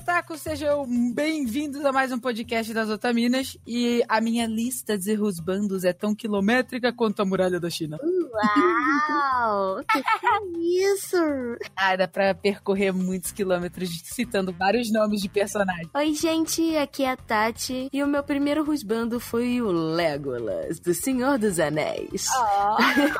Otaku, sejam bem-vindos a mais um podcast das Otaminas. E a minha lista de rusbandos é tão quilométrica quanto a muralha da China. Uau! que, que é isso? Ah, dá pra percorrer muitos quilômetros citando vários nomes de personagens. Oi, gente, aqui é a Tati. E o meu primeiro rusbando foi o Legolas, do Senhor dos Anéis. Oh.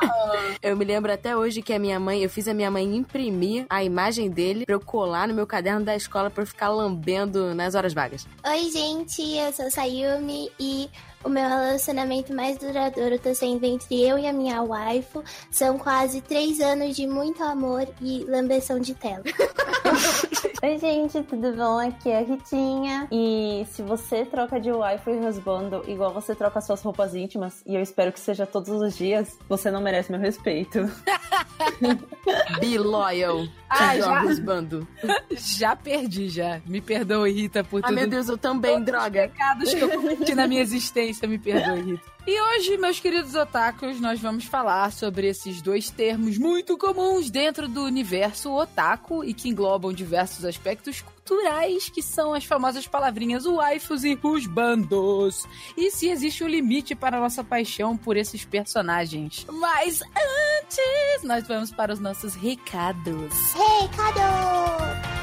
eu me lembro até hoje que a minha mãe, eu fiz a minha mãe imprimir a imagem dele pra eu colar no meu caderno da escola pra eu ficar lambendo nas horas vagas. Oi, gente, eu sou Sayumi e o meu relacionamento mais duradouro tá sendo entre eu e a minha waifu. São quase três anos de muito amor e lambeção de tela. Oi, gente, tudo bom? Aqui é a Ritinha. E se você troca de waifu e husbando igual você troca suas roupas íntimas, e eu espero que seja todos os dias, você não merece meu respeito. Be loyal. Ah, já husbando. Já perdi, já. Me perdoe, Rita, por ah, tudo. meu Deus, eu também, droga. pecados que eu cometi na minha existência. Me perdoe, Rita. E hoje, meus queridos otakus, nós vamos falar sobre esses dois termos muito comuns dentro do universo otaku e que englobam diversos aspectos culturais, que são as famosas palavrinhas waifus e husbandos. E se existe um limite para a nossa paixão por esses personagens. Mas antes, nós vamos para os nossos recados. Recado!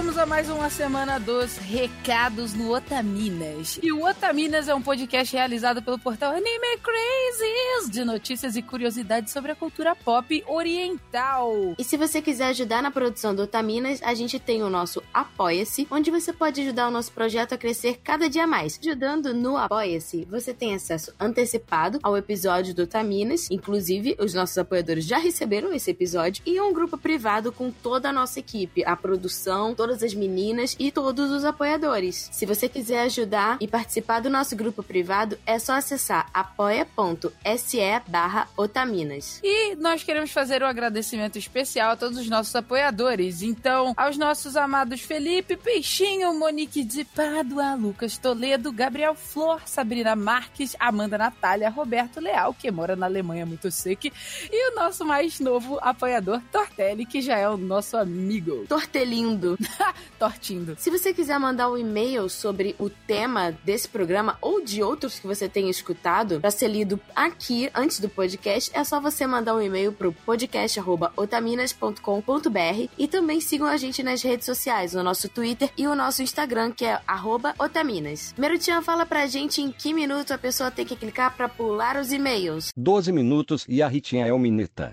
Vamos a mais uma semana dos recados no Otaminas. E o Otaminas é um podcast realizado pelo portal Anime Crazes, de notícias e curiosidades sobre a cultura pop oriental. E se você quiser ajudar na produção do Otaminas, a gente tem o nosso Apoia-se, onde você pode ajudar o nosso projeto a crescer cada dia mais. Ajudando no Apoia-se, você tem acesso antecipado ao episódio do Otaminas, inclusive os nossos apoiadores já receberam esse episódio, e um grupo privado com toda a nossa equipe, a produção, todas as meninas e todos os apoiadores. Se você quiser ajudar e participar do nosso grupo privado, é só acessar apoia.se barra otaminas. E nós queremos fazer um agradecimento especial a todos os nossos apoiadores. Então, aos nossos amados Felipe Peixinho, Monique de Pádua, Lucas Toledo, Gabriel Flor, Sabrina Marques, Amanda Natália, Roberto Leal, que mora na Alemanha muito seco, e o nosso mais novo apoiador, Tortelli, que já é o nosso amigo. Tortelindo. Tortindo. Se você quiser mandar um e-mail sobre o tema desse programa ou de outros que você tenha escutado para ser lido aqui antes do podcast, é só você mandar um e-mail pro podcast@otaminas.com.br e também sigam a gente nas redes sociais, no nosso Twitter e o nosso Instagram, que é @otaminas. Merutian fala pra gente em que minuto a pessoa tem que clicar para pular os e-mails. 12 minutos e a Ritinha é o Mineta.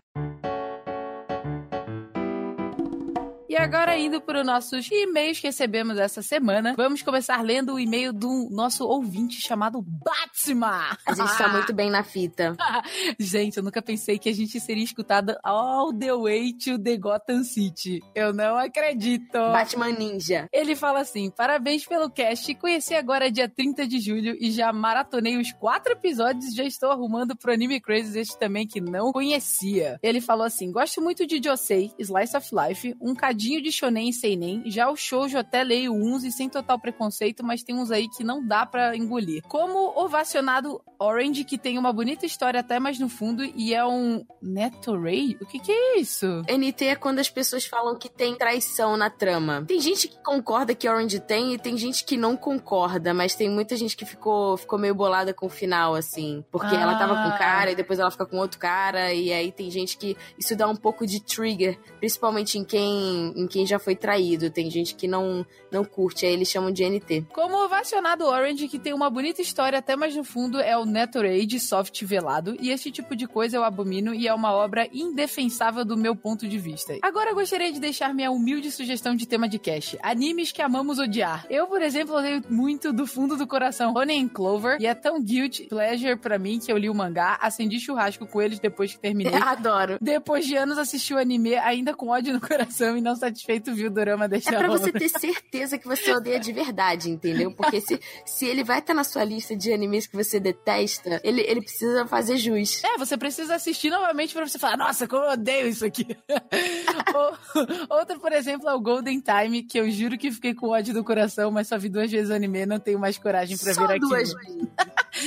E agora, indo para os nossos e-mails que recebemos essa semana, vamos começar lendo o e-mail do nosso ouvinte chamado Batsima. A gente tá muito bem na fita. gente, eu nunca pensei que a gente seria escutada all the way to the Gotham City. Eu não acredito. Batman Ninja. Ele fala assim: parabéns pelo cast. Conheci agora dia 30 de julho e já maratonei os quatro episódios. Já estou arrumando pro Anime Crazy este também que não conhecia. Ele falou assim: gosto muito de Josei, Slice of Life, um cadinho de shonen e seinen. Já o shoujo até leio uns e sem total preconceito, mas tem uns aí que não dá para engolir. Como ovacionado Orange, que tem uma bonita história até mais no fundo e é um Netorei? O que que é isso? NT é quando as pessoas falam que tem traição na trama. Tem gente que concorda que Orange tem e tem gente que não concorda, mas tem muita gente que ficou, ficou meio bolada com o final, assim. Porque ah. ela tava com um cara e depois ela fica com outro cara, e aí tem gente que isso dá um pouco de trigger, principalmente em quem em quem já foi traído. Tem gente que não, não curte, aí eles chamam de NT. Como ovacionado Orange, que tem uma bonita história até mais no fundo, é o Netorade soft velado, e esse tipo de coisa eu abomino e é uma obra indefensável do meu ponto de vista. Agora gostaria de deixar minha humilde sugestão de tema de cast: animes que amamos odiar. Eu, por exemplo, odeio muito do fundo do coração Honey Clover, e é tão guilty pleasure para mim que eu li o mangá, acendi churrasco com eles depois que terminei. Adoro. Depois de anos assisti o anime ainda com ódio no coração e não sabia satisfeito, viu o dorama deste É pra você ter certeza que você odeia de verdade, entendeu? Porque se, se ele vai estar na sua lista de animes que você detesta, ele, ele precisa fazer jus. É, você precisa assistir novamente pra você falar, nossa, como eu odeio isso aqui. Ou- Outra, por exemplo, é o Golden Time, que eu juro que fiquei com ódio do coração, mas só vi duas vezes o anime, não tenho mais coragem pra Só ver aquilo. duas vezes.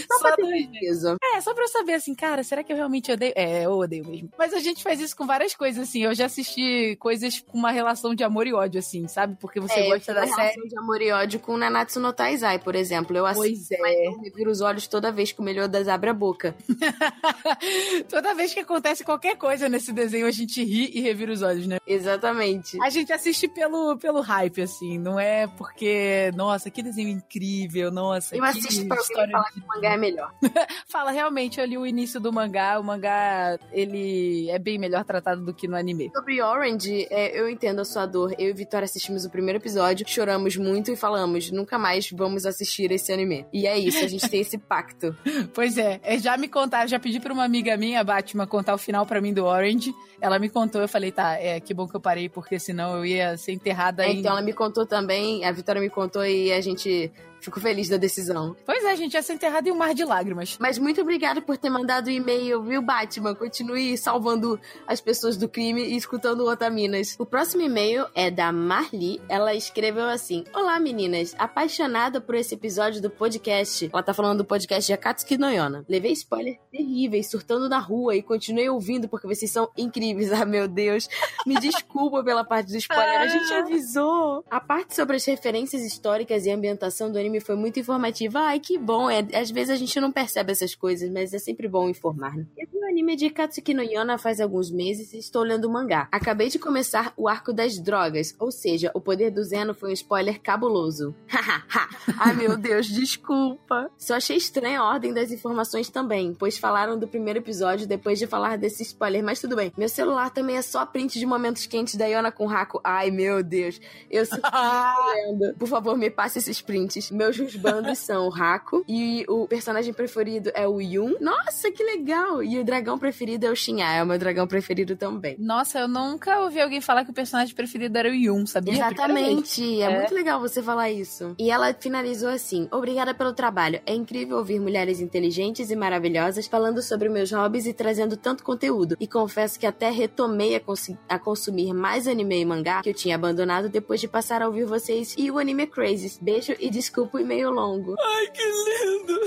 Só Só duas vezes. É, só pra eu saber assim, cara, será que eu realmente odeio? É, eu odeio mesmo. Mas a gente faz isso com várias coisas, assim. Eu já assisti coisas com uma relação de amor e ódio, assim, sabe? Porque você É, eu gosta tenho da uma série. relação de amor e ódio com Nanatsu no Taizai, por exemplo. Eu assisto, Pois é. eu reviro os olhos toda vez que o Meliodas abre a boca. Toda vez que acontece qualquer coisa nesse desenho, a gente ri e revira os olhos, né? Exatamente. A gente assiste pelo, pelo hype, assim. Não é porque, nossa, que desenho incrível, nossa, Eu assisto pra história falar que o mangá é melhor. Fala, realmente, eu li o início do mangá. O mangá, ele é bem melhor tratado do que no anime. Sobre Orange, é, eu entendo a sua dor. Eu e Vitória assistimos o primeiro episódio, choramos muito e falamos, nunca mais vamos assistir esse anime. E é isso, a gente tem esse pacto. Pois é, é, já me contaram, já pedi pra uma amiga minha, Batman, contar o final pra mim do Orange. Ela me contou, eu falei, tá, é, que bom que eu parei, porque senão eu ia ser enterrada É, em... então ela me contou também, a Vitória me contou e a gente ficou feliz da decisão. Pois é, gente, ia ser enterrada em um mar de lágrimas. Mas muito obrigada por ter mandado o e-mail, viu, Batman? Continue salvando as pessoas do crime e escutando o Otaminas. O próximo e-mail é da Marli. Ela escreveu assim: Olá, meninas. Apaixonada por esse episódio do podcast. Ela tá falando do podcast de Akatsuki no Yona. Levei spoilers terríveis, surtando na rua e continuei ouvindo porque vocês são incríveis. Ah, meu Deus. Me desculpa pela parte do spoiler, a gente avisou. A parte sobre as referências históricas e a ambientação do anime foi muito informativa. Ai, que bom. É, às vezes a gente não percebe essas coisas, mas é sempre bom informar. né? Eu vi o anime de Katsuki no Yona faz alguns meses e estou lendo o mangá. Acabei de começar o arco das drogas, ou seja, o poder do Zeno foi um spoiler cabuloso. Hahaha. Ai, meu Deus, desculpa. Só achei estranha a ordem das informações também, pois falaram do primeiro episódio depois de falar desse spoiler, mas tudo bem. Meu celular também é só print de momentos quentes da Yona com Haku. Ai, meu Deus. Eu sou lendo. Por favor, me passe esses prints. Meus husbandos são o Haku e o personagem preferido é o Yun. Nossa, que legal! E o dragão preferido é o Shinya, é o meu dragão preferido também. Nossa, eu nunca ouvi alguém falar que o personagem preferido era o Yun, sabia? Exatamente, é, É. muito legal você falar isso. E ela finalizou assim: Obrigada pelo trabalho. É incrível ouvir mulheres inteligentes e maravilhosas falando sobre meus hobbies e trazendo tanto conteúdo. E confesso que até retomei a, cons- a consumir mais anime e mangá que eu tinha abandonado depois de passar a ouvir vocês e o anime Crazy. Beijo e desculpa o e-mail longo. Ai, que lindo!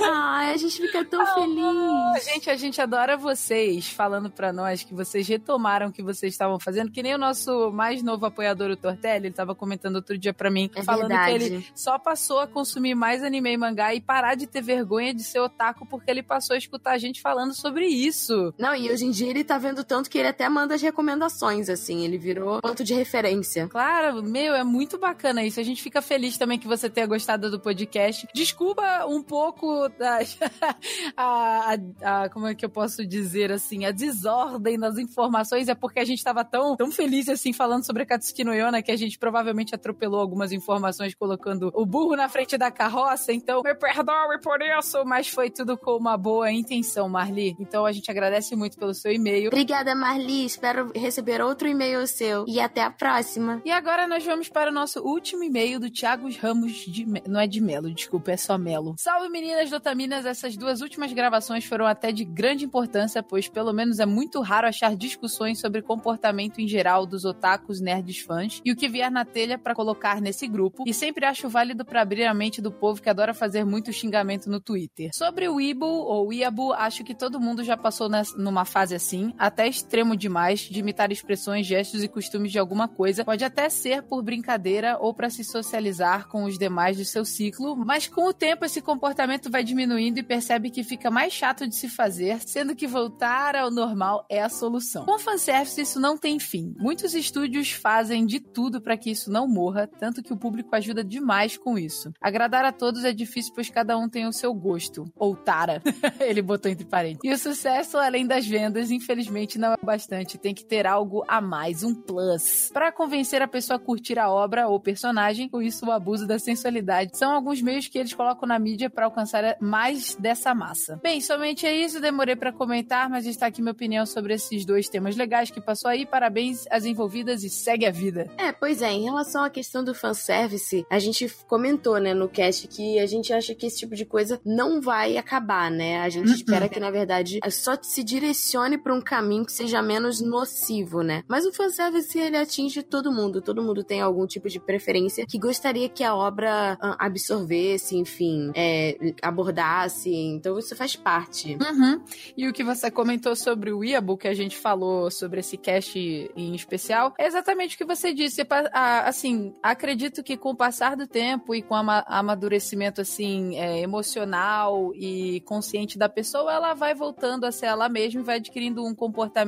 Ai, a gente fica tão feliz. Gente, a gente adora vocês falando pra nós que vocês retomaram o que vocês estavam fazendo, que nem o nosso mais novo apoiador, o Tortelli, ele tava comentando outro dia pra mim, É falando verdade. que ele só passou a consumir mais anime e mangá e parar de ter vergonha de ser otaku porque ele passou a escutar a gente falando sobre isso. Não, e hoje em dia ele tá vendo tanto que ele até manda as recomendações, assim. Ele virou ponto de referência. Claro, meu, é muito bacana isso. A gente fica feliz também que você tenha gostado do podcast. Desculpa um pouco das. a, a- a- como é que eu posso dizer assim? A desordem das informações é porque a gente tava tão, tão feliz assim falando sobre a Katsuki no Yona que a gente provavelmente atropelou algumas informações colocando o burro na frente da carroça. Então, me perdoe por isso, mas foi tudo com uma boa intenção, Marli. Então a gente agradece muito pelo seu e-mail. Obrigada, Marli. Espero receber outro e-mail seu. E até a próxima. E agora nós vamos para o nosso último e-mail do Thiago Ramos de não é de Melo, desculpa, é só Melo. Salve meninas dotaminas, essas duas últimas gravações foram até de grande importância, pois pelo menos é muito raro achar discussões sobre comportamento em geral dos otakus, nerds, fãs e o que vier na telha para colocar nesse grupo. E sempre acho válido para abrir a mente do povo que adora fazer muito xingamento no Twitter. Sobre o Ibu ou Iabu, acho que todo mundo já passou numa fase assim, até extremo demais, de imitar expressões, gestos e costumes de alguma coisa. Pode até ser por brincadeira ou para se socializar com os demais do seu ciclo, mas com o tempo esse comportamento vai diminuindo e percebe que fica mais chato de se fazer, sendo que voltar ao normal é a solução. Com fanservice, isso não tem fim. Muitos estúdios fazem de tudo para que isso não morra, tanto que o público ajuda demais com isso. Agradar a todos é difícil, pois cada um tem o seu gosto. Ou tara. Ele botou entre parênteses. E o sucesso, além das vendas, infelizmente não é bastante. Tem que ter algo a mais, um plus. Para convencer a pessoa a curtir a obra ou personagem, com isso o abuso da sensualidade. São alguns meios que eles colocam na mídia para alcançar mais dessa massa. Bem, somente é isso. Demorei para comentar, mas está aqui minha opinião sobre esses dois temas legais que passou aí. Parabéns às envolvidas e segue a vida. É, pois é, em relação à questão do fanservice, a gente comentou, né, no cast que a gente acha que esse tipo de coisa não vai acabar, né? A gente espera que, na verdade, só se direcione para um caminho que seja menos nocivo, né? Mas o fanservice, ele atinge todo mundo. Todo mundo tem algum tipo de preferência que gostaria que a obra ah, absorvesse, enfim, é, abordasse. Então, isso faz parte. Uhum. E o que você comentou sobre o Iabo, que a gente falou sobre esse cast em especial, é exatamente o que você disse. Assim, acredito que com o passar do tempo e com o amadurecimento, assim, é, emocional e consciente da pessoa, ela vai voltando a ser ela mesma e vai adquirindo um comportamento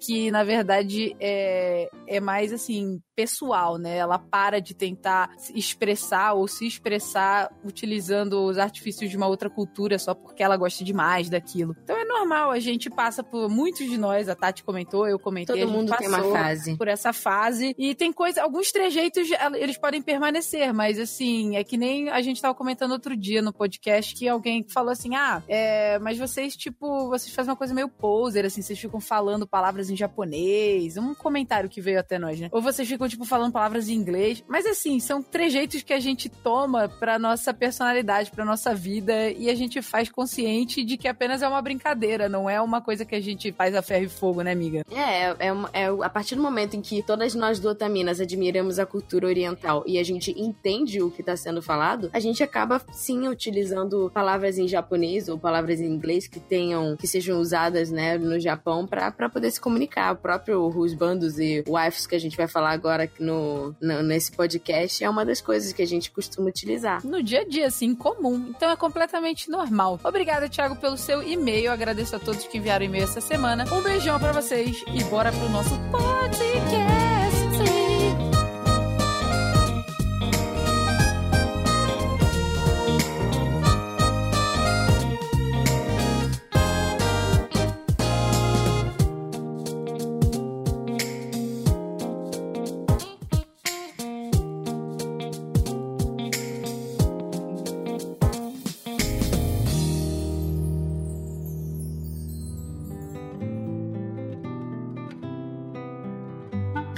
que, na verdade, é, é mais, assim, pessoal, né? Ela para de tentar expressar ou se expressar utilizando os artifícios de uma outra cultura só porque ela gosta demais daquilo. Então é normal, a gente passa por muitos de nós, a Tati comentou, eu comentei, Todo mundo tem uma fase. por essa fase e tem coisa, alguns trejeitos eles podem permanecer, mas assim, é que nem a gente tava comentando outro dia no podcast que alguém falou assim: "Ah, é, mas vocês tipo, vocês fazem uma coisa meio poser assim, vocês ficam falando palavras em japonês". Um comentário que veio até nós, né? Ou vocês ficam ficam, tipo, falando palavras em inglês. Mas, assim, são trejeitos que a gente toma pra nossa personalidade, pra nossa vida, e a gente faz consciente de que apenas é uma brincadeira, não é uma coisa que a gente faz a ferro e fogo, né, amiga? É, é, é, a partir do momento em que todas nós do Otaminas admiramos a cultura oriental e a gente entende o que tá sendo falado, a gente acaba, sim, utilizando palavras em japonês ou palavras em inglês que tenham, que sejam usadas, né, no Japão pra poder se comunicar. O próprio Husbandos e Wives que a gente vai falar agora agora no, no, nesse podcast é uma das coisas que a gente costuma utilizar. No dia a dia, assim, comum. Então é completamente normal. Obrigada, Thiago, pelo seu e-mail. Agradeço a todos que enviaram e-mail essa semana. Um beijão para vocês e bora pro nosso podcast.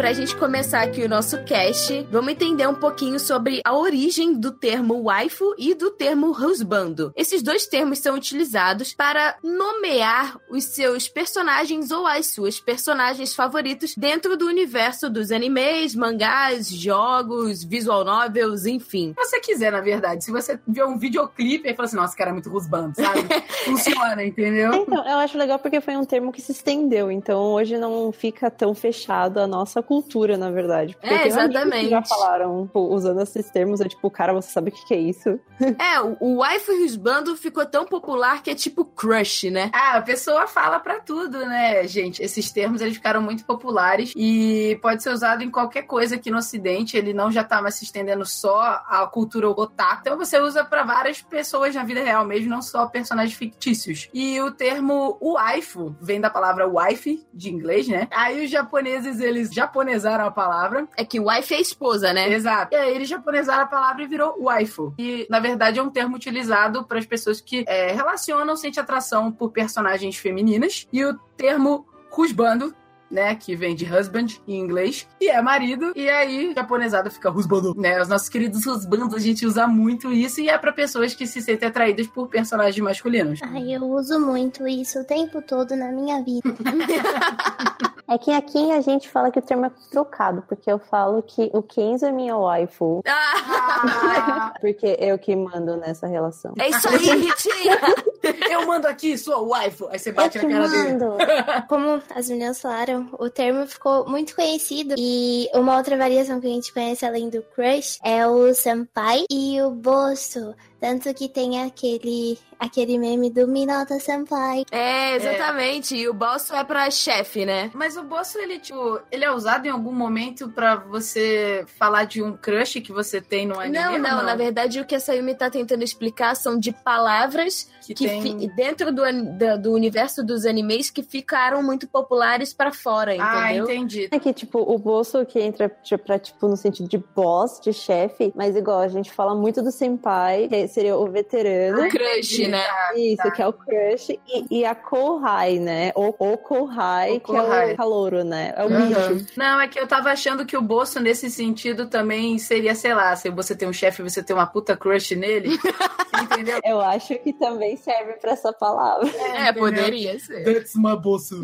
Pra gente começar aqui o nosso cast, vamos entender um pouquinho sobre a origem do termo waifu e do termo husbando. Esses dois termos são utilizados para nomear os seus personagens ou as suas personagens favoritos dentro do universo dos animes, mangás, jogos, visual novels, enfim. Se você quiser, na verdade, se você ver um videoclipe e falar assim, nossa, cara, é muito husbando, sabe? Funciona, entendeu? Então, eu acho legal porque foi um termo que se estendeu, então hoje não fica tão fechado a nossa cultura cultura, na verdade. Porque é, exatamente. já falaram, usando esses termos, é tipo, cara, você sabe o que, que é isso? É, o, o waifu husbando ficou tão popular que é tipo crush, né? Ah, a pessoa fala pra tudo, né, gente? Esses termos, eles ficaram muito populares e pode ser usado em qualquer coisa aqui no ocidente, ele não já tá mais se estendendo só à cultura otaku. Então você usa para várias pessoas na vida real mesmo, não só personagens fictícios. E o termo waifu vem da palavra wife, de inglês, né? Aí os japoneses, eles japoneses japonesaram a palavra. É que wife é esposa, né? Exato. E aí eles japonesaram a palavra e virou waifu. E, na verdade, é um termo utilizado para as pessoas que é, relacionam, sentem atração por personagens femininas. E o termo husbando né? Que vem de husband em inglês, e é marido, e aí japonesada fica husbando, né? Os nossos queridos husbandos, a gente usa muito isso, e é para pessoas que se sentem atraídas por personagens masculinos. Ai, eu uso muito isso o tempo todo na minha vida. É que aqui a gente fala que o termo é trocado, porque eu falo que o Kenzo é minha waifu. Ah! porque eu que mando nessa relação. É isso aí, Ritinha! eu mando aqui, sua waifu. Aí você bate na cara mando. dele. Como as meninas falaram, o termo ficou muito conhecido. E uma outra variação que a gente conhece além do crush é o senpai e o bosso. Tanto que tem aquele, aquele meme do Minota Senpai. É, exatamente. É. E o bosso é pra chefe, né? Mas o bosso, ele, tipo, ele é usado em algum momento pra você falar de um crush que você tem no anime? Não, não. não? Na verdade, o que a Sayumi tá tentando explicar são de palavras que, que tem- fi- dentro do, da- do universo dos animes que ficaram muito populares pra fora, Ah, entendeu? entendi. É que, tipo, o bolso que entra tipo, pra, tipo, no sentido de boss, de chefe, mas igual, a gente fala muito do senpai, que seria o veterano. O crush, né? Isso, tá. que é o crush. E, e a Kohai, né? O, o Kohai, O que é o calouro, né? É o Uhum. bicho. Não, é que eu tava achando que o bolso, nesse sentido, também seria, sei lá, se você tem um chefe e você tem uma puta crush nele. entendeu? Eu acho que também serve pra essa palavra. É, poderia ser. That's my bolso.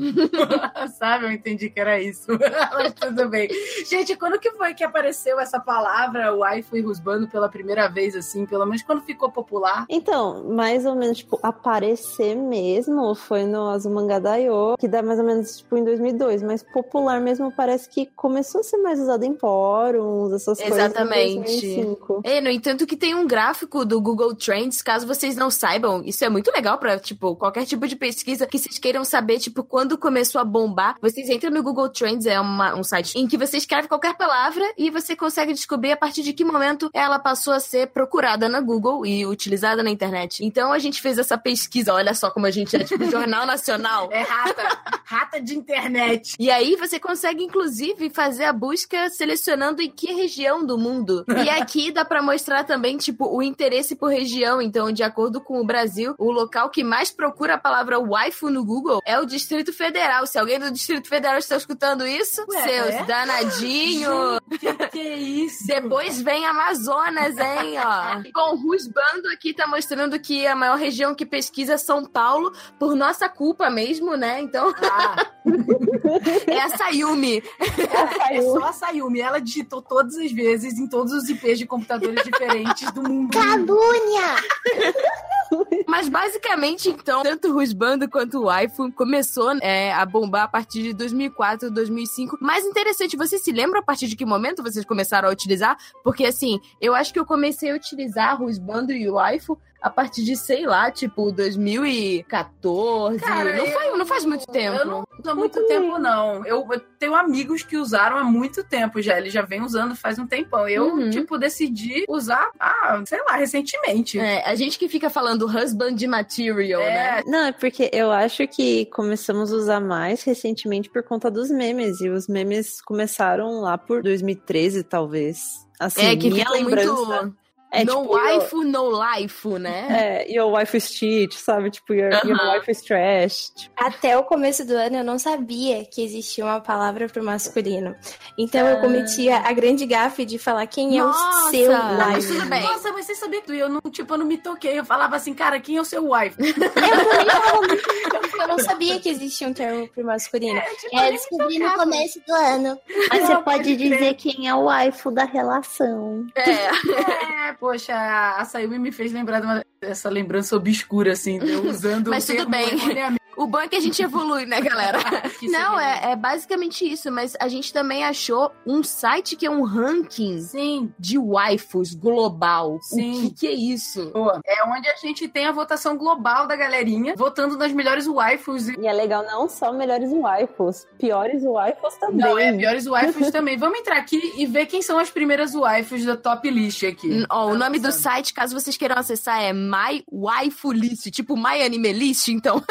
Sabe? Eu entendi que era isso. Mas tudo bem. Gente, quando que foi que apareceu essa palavra, waifu e rusbando, pela primeira vez, assim? Pelo menos quando ficou popular? Então, mais ou menos, tipo, aparecer mesmo foi no Azumanga Daioh, que dá mais ou menos, tipo, em 2002. Mas popular mesmo parece que começou a ser mais usado em fóruns, essas Exatamente. coisas 2005. É, no entanto que tem um gráfico do Google Trends, caso vocês não saibam, isso é muito legal pra, tipo, qualquer tipo de pesquisa que vocês queiram saber, tipo, quando começou a bombar, vocês entram no Google Trends, é uma- um site em que você escreve qualquer palavra e você consegue descobrir a partir de que momento ela passou a ser procurada na Google e utilizada na internet. Então a gente fez essa pesquisa, olha só como a gente é, tipo, Jornal Nacional. É rata. rata de internet. E aí você consegue, inclusive, fazer a busca selecionando em que região do mundo. E aqui dá pra mostrar também, tipo, o interesse por região. Então, de acordo com o Brasil, o local que mais procura a palavra waifu no Google é o Distrito Federal. Se alguém do Distrito Federal está escutando isso, Ué, seus é? danadinhos. Que, que isso? Depois vem Amazonas, hein, ó. Bom, o Rusbando aqui tá mostrando que a maior região que pesquisa é São Paulo, por nossa culpa mesmo, né? Então, Ah, é a Sayumi. é só a Sayumi. Ela digitou todas as vezes em todos os IPs de computadores diferentes do mundo. Calúnia! Mas basicamente, então, tanto o Rusbando quanto o Waifu começou é, a bombar a partir de 2004, 2005. Mais interessante, você se lembra a partir de que momento vocês começaram a utilizar? Porque, assim, eu acho que eu comecei a utilizar o Rusbando e o Waifu a partir de, sei lá, tipo, 2014. Cara, não, eu- faz, não faz muito tempo. Eu não uso há muito tempo, não. Eu, eu tenho amigos que usaram há muito tempo já. Eles já vêm usando faz um tempão. Eu, Uhum. tipo, decidi usar, ah, sei lá, recentemente. É, a gente que fica falando husband material, né? É, Não, é porque eu acho que começamos a usar mais recentemente por conta dos memes. E os memes começaram lá por 2013, talvez. Assim, É, que minha lembrança. muito. É, no tipo, waifu, no life, né? É, your wife is cheat, sabe? Tipo, your, your Aham. wife is trash. Tipo, Até o começo do ano eu não sabia que existia uma palavra pro masculino. Então eu Ah. cometia a grande gafe de falar quem é o Nossa! seu Mas wife. tudo bem. Nossa, mas você sabia que eu não, tipo, eu não me toquei. Eu falava assim, cara, quem é o seu wife? Eu também eu não sabia que existia um termo pro masculino. tipo, É, eu descobri no começo do ano. Mas Não, você pode dizer quem é o waifu da relação. É. É, poxa, a Sayumi me fez lembrar dessa lembrança obscura, assim, eu usando Mas o tudo termo bem. O bom é que a gente evolui, né, galera? Que Não, é, é basicamente isso, mas a gente também achou um site que é um ranking Sim, de waifus global. Sim. O que, que é isso? boa. É onde a gente tem a votação global da galerinha, votando nas melhores waifus. E... É legal não só melhores waifus, piores waifus também. Não, é piores waifus também. Vamos entrar aqui e ver quem são as primeiras waifus da top list aqui. N- Ó, o Tá nome do site, caso vocês queiram acessar, é My Waifu List, tipo My Anime List, então.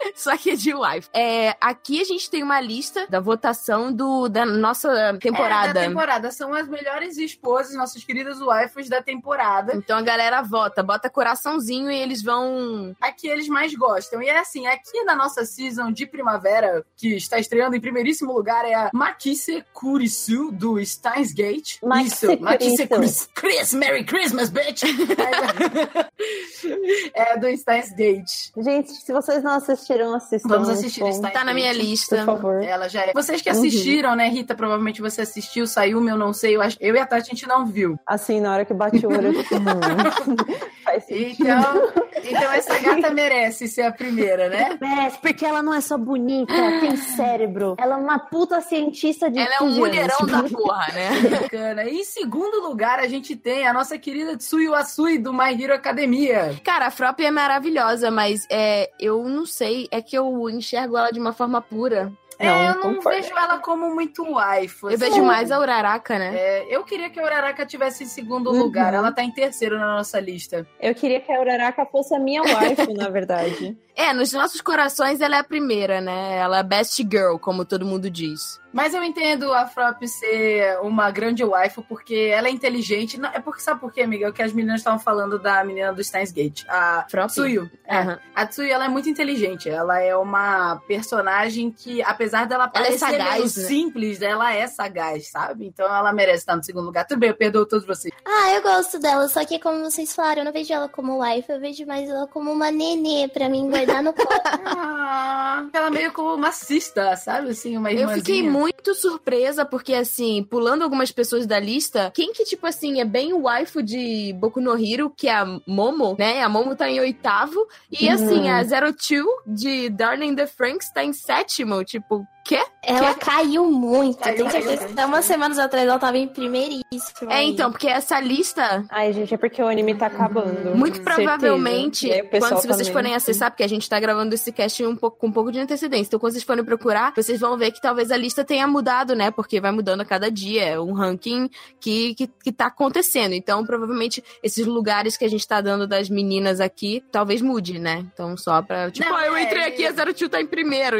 Só que é de waifu. É, aqui a gente tem uma lista da votação do, da nossa É, temporada. da temporada. São as melhores esposas, nossas queridas waifus da temporada. Então a galera vota, bota coraçãozinho e eles vão. a que eles mais gostam. E é assim, aqui na nossa season de primavera, que está estreando em primeiríssimo lugar, é a Makise Kurisu, do Steins Gate. Makise Isso, Makise Kurisu. Kurisu. Chris, Merry Christmas, bitch! é do Steins Gate. Gente, se vocês não assistiram, assistam. Vamos é assistir bom. Steins Tá na minha lista. Por favor. Ela já é. Vocês que Uhum. assistiram, né, Rita? Provavelmente você assistiu, saiu, eu não sei. Eu, acho... eu e a Tati a gente não viu. Assim, na hora que bate o olho, eu fico, hum, faz sentido. Então, então essa gata merece ser a primeira, né? Merece, porque ela não é só bonita, ela tem cérebro. Ela é uma puta cientista de Ela é um 15 mulherão da porra, né? Bacana. E em segundo lugar, a gente tem a nossa querida Tsuyu Asui, do My Hero Academia. Cara, a Frop é maravilhosa, mas é, eu não sei, é que eu enxergo ela de uma forma pura. É, Não, eu não concordo. vejo ela como muito waifu. Eu assim. vejo mais a Uraraka, né? É, eu queria que a Uraraka tivesse em segundo Uhum. lugar. Ela tá em terceiro na nossa lista. Eu queria que a Uraraka fosse a minha waifu, na verdade. É, nos nossos corações ela é a primeira, né? Ela é best girl, como todo mundo diz. Mas eu entendo a Frop ser uma grande waifu porque ela é inteligente. Não, é porque, sabe por quê, amiga? É o que as meninas estavam falando da menina do Steins Gate. A Frop? Tsuyu. É. Aham. A Tsuyu, ela é muito inteligente. Ela é uma personagem que, apesar dela Ela é parecer sagaz, meio né? simples, ela é sagaz, sabe? Então ela merece estar no segundo lugar. Tudo bem, eu perdoo todos vocês. Ah, eu gosto dela, só que como vocês falaram, eu não vejo ela como wife, eu vejo mais ela como uma nenê pra mim guardar no colo. Ah, ela meio como uma cista, sabe? Assim, uma Eu irmãzinha. fiquei muito surpresa, porque assim, pulando algumas pessoas da lista, quem que, tipo assim, é bem o waifu de Boku no Hero, que é a Momo, né? A Momo tá em oitavo. E Uhum. assim, a Zero Two de Darling the Franks tá em sétimo. Tipo, quê? Ela caiu muito. Caiu, Tenho caiu, certeza caiu. que umas semanas atrás ela tava em primeiríssimo. É, aí. então, porque essa lista Ai, gente, é porque o anime tá acabando. Muito provavelmente, aí quando se vocês também. forem acessar, porque a gente tá gravando esse cast um pouco, com um pouco de antecedência. Então, quando vocês forem procurar, vocês vão ver que talvez a lista tenha mudado, né? Porque vai mudando a cada dia. É um ranking que, que, que tá acontecendo. Então, provavelmente, esses lugares que a gente tá dando das meninas aqui, talvez mude, né? Então, só pra. Tipo, Não, ó, eu é, entrei aqui, a Zero Two tá em primeiro.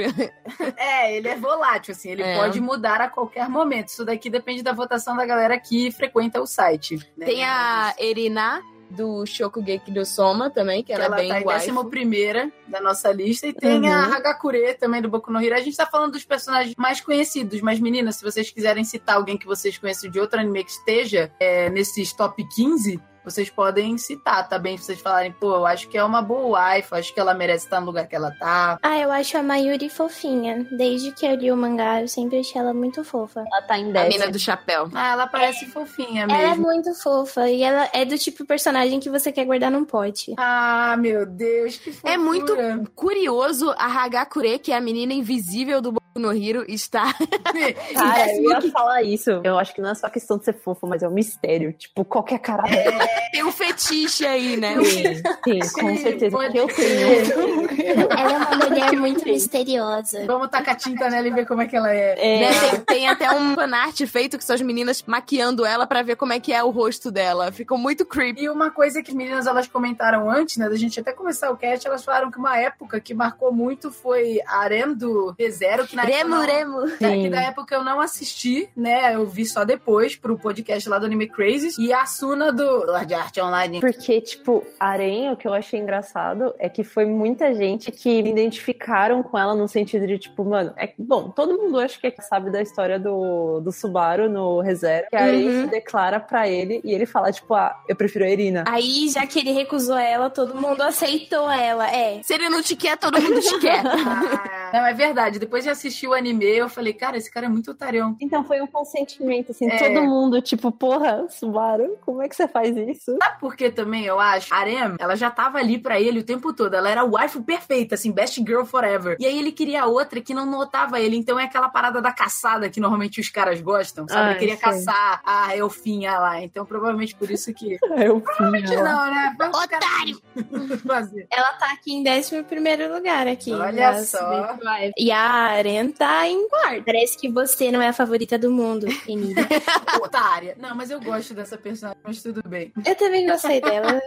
É, ele é volátil, assim, ele É. pode mudar a qualquer momento. Isso daqui depende da votação da galera que frequenta o site. né? Tem a Erina. Do Shokugeki do Soma também, que, ela, ela é bem tá em décima primeira da nossa lista. E tem a Uhum. Hagakure também do Boku no Hero. A gente tá falando dos personagens mais conhecidos. Mas, meninas, se vocês quiserem citar alguém que vocês conhecem de outro anime que esteja é, nesses top 15, vocês podem citar, tá bem? Se vocês falarem, pô, eu acho que é uma boa wife, acho que ela merece estar no lugar que ela tá. Ah, eu acho a Mayuri fofinha. Desde que eu li o mangá, eu sempre achei ela muito fofa. Ela tá em A décimo. mina do chapéu. Ah, ela parece fofinha Ela é mesmo. muito fofa e ela é do tipo de personagem que você quer guardar num pote. Ah, meu Deus, que fofura. É muito curioso a Hagakure, que é a menina invisível do No Hero, está Cara, eu ia falar isso. Eu acho que não é só questão de ser fofo, mas é um mistério. Tipo, qualquer cara dela. Tem um fetiche aí, né? Sim, sim, com certeza. pode Que eu tenho. Ela é uma mulher muito misteriosa. Vamos tacar tinta nela e ver como é que ela é. É, Né, Tem, tem até um fanart feito que são as meninas maquiando ela pra ver como é que é o rosto dela. Ficou muito creepy. E uma coisa que as meninas elas comentaram antes, né, da gente até começar o cast, elas falaram que uma época que marcou muito foi a Arem do Rezero, que na época Remo, não- Remo. que na época eu não assisti, né? Eu vi só depois pro podcast lá do Anime Crazy. E a Suna do Lord Art Online. Porque, tipo, Arém, o que eu achei engraçado é que foi muita gente que me identificaram com ela no sentido de, tipo, mano, é bom, todo mundo acho que sabe da história do, do Subaru no ReZero, que a Arém Uhum. se declara pra ele e ele fala, tipo, ah, eu prefiro a Irina. Aí, já que ele recusou ela, todo mundo aceitou ela. É. Se ele não te quer, todo mundo te quer. Ah, não, é verdade. Depois de assistir o anime, eu falei, cara, esse cara é muito otário. Então foi um consentimento, assim, É. todo mundo, tipo, porra, Subaru, como é que você faz isso? Sabe por que também eu acho? A Arem, ela já tava ali pra ele o tempo todo. Ela era a wife perfeita, assim, best girl forever. E aí ele queria outra que não notava ele. Então é aquela parada da caçada que normalmente os caras gostam, sabe? Ai, ele queria sei. caçar a elfinha lá. Então provavelmente por isso que. Eu Provavelmente não, né? Otário! Fazer. Ela tá aqui em 11 primeiro lugar aqui. Olha só. E a Aren tá em quarto. Parece que você não é a favorita do mundo, Emília. Otária. Não, mas eu gosto dessa personagem, mas tudo bem. Eu também gostei dela.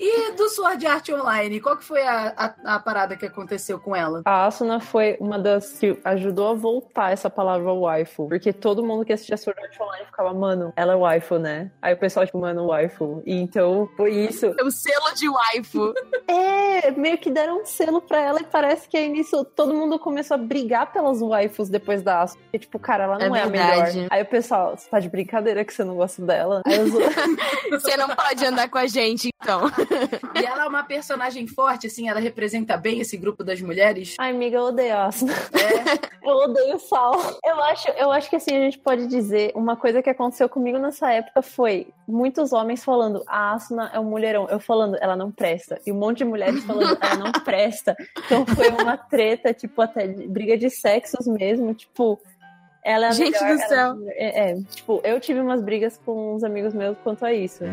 E do Sword Art Online, qual que foi a, a, a parada que aconteceu com ela? A Asuna foi uma das que ajudou a voltar essa palavra waifu. Porque todo mundo que assistia Sword Art Online ficava, mano, ela é waifu, né? Aí o pessoal, tipo, mano, waifu. E então foi isso. O selo de waifu. É, meio que deram um selo pra ela e parece que aí nisso todo mundo começou a brigar pelas waifus depois da Asuna. Porque, tipo, cara, ela não É é, a melhor. Aí o pessoal, você tá de brincadeira que você não gosta dela? Eu, Você não pode andar com a gente, então. E ela é uma personagem forte, assim, ela representa bem esse grupo das mulheres. Ai, amiga, eu odeio a. É. Eu odeio sal. Eu acho, eu acho que assim, a gente pode dizer, uma coisa que aconteceu comigo nessa época foi muitos homens falando, a Asuna é um mulherão. Eu falando, ela não presta. E um monte de mulheres falando, ela não presta. Então foi uma treta, tipo, até de- briga de sexos mesmo, tipo. Ela é Gente melhor, do é céu. É, é, tipo, eu tive umas brigas com uns amigos meus quanto a isso.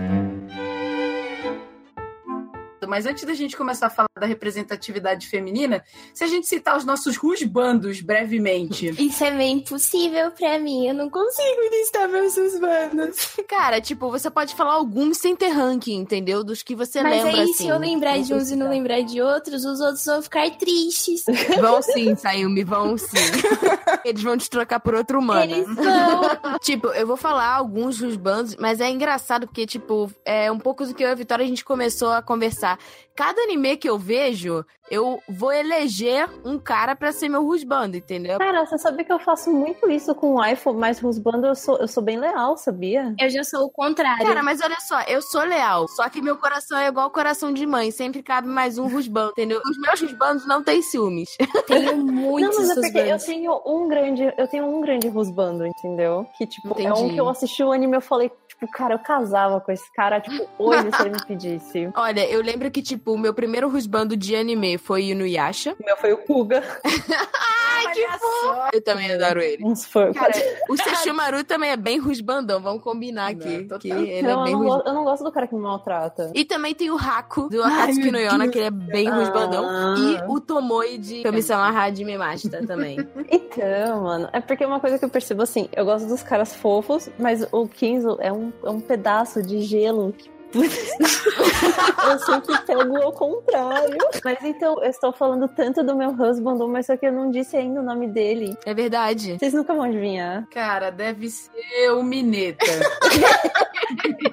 Mas antes da gente começar a falar da representatividade feminina, se a gente citar os nossos rusbandos brevemente. Isso é bem impossível pra mim. Eu não consigo listar meus rusbandos. Cara, tipo, você pode falar alguns sem ter ranking, entendeu? Dos que você Mas lembra, aí, assim. se eu lembrar Não de uns e não lembrar de outros, os outros vão ficar tristes. Vão sim, Sayumi, vão sim. Eles vão te trocar por outro humano. Eles vão. Tipo, eu vou falar alguns dos bandos, mas é engraçado porque, tipo, é um pouco do que eu e a Vitória a gente começou a conversar. Cada anime que eu vejo, eu vou eleger um cara pra ser meu rusbando, entendeu? Cara, você sabe que eu faço muito isso com o iPhone, mas Rusbando eu sou, eu sou bem leal, sabia? Eu já sou o contrário. Cara, mas olha só, eu sou leal, só que meu coração é igual coração de mãe, sempre cabe mais um rusbando, entendeu? Os meus rusbandos não têm ciúmes. tenho muitos não, mas é porque eu tenho um grande, eu tenho um grande Rusbando, entendeu? Que, tipo, é um Entendi. que eu assisti o anime e eu falei, tipo, cara, eu casava com esse cara, tipo, hoje se ele me pedisse. Olha, eu lembro que, tipo, o meu primeiro rusbando de anime foi Inuyasha. O meu foi o Kuga. Ai, que fofo! Eu também adoro ele. Uns fã. Cara, o Sesshomaru também é bem rusbandão, vamos combinar aqui. Não, que total. ele não, é bem eu, não gosto, eu não gosto do cara que me maltrata. E também tem o Haku, do Akatsuki no Yona, que ele é bem Ah. rusbandão. E o Tomoe de Kamisama Hajime Mashita também. Então, mano, é porque uma coisa que eu percebo assim, eu gosto dos caras fofos, mas o Kinzo é um, é um pedaço de gelo que. eu sempre pego ao contrário. Mas então, eu estou falando tanto do meu husband, mas só que eu não disse ainda o nome dele. É verdade. Vocês nunca vão adivinhar. Cara, deve ser o Mineta.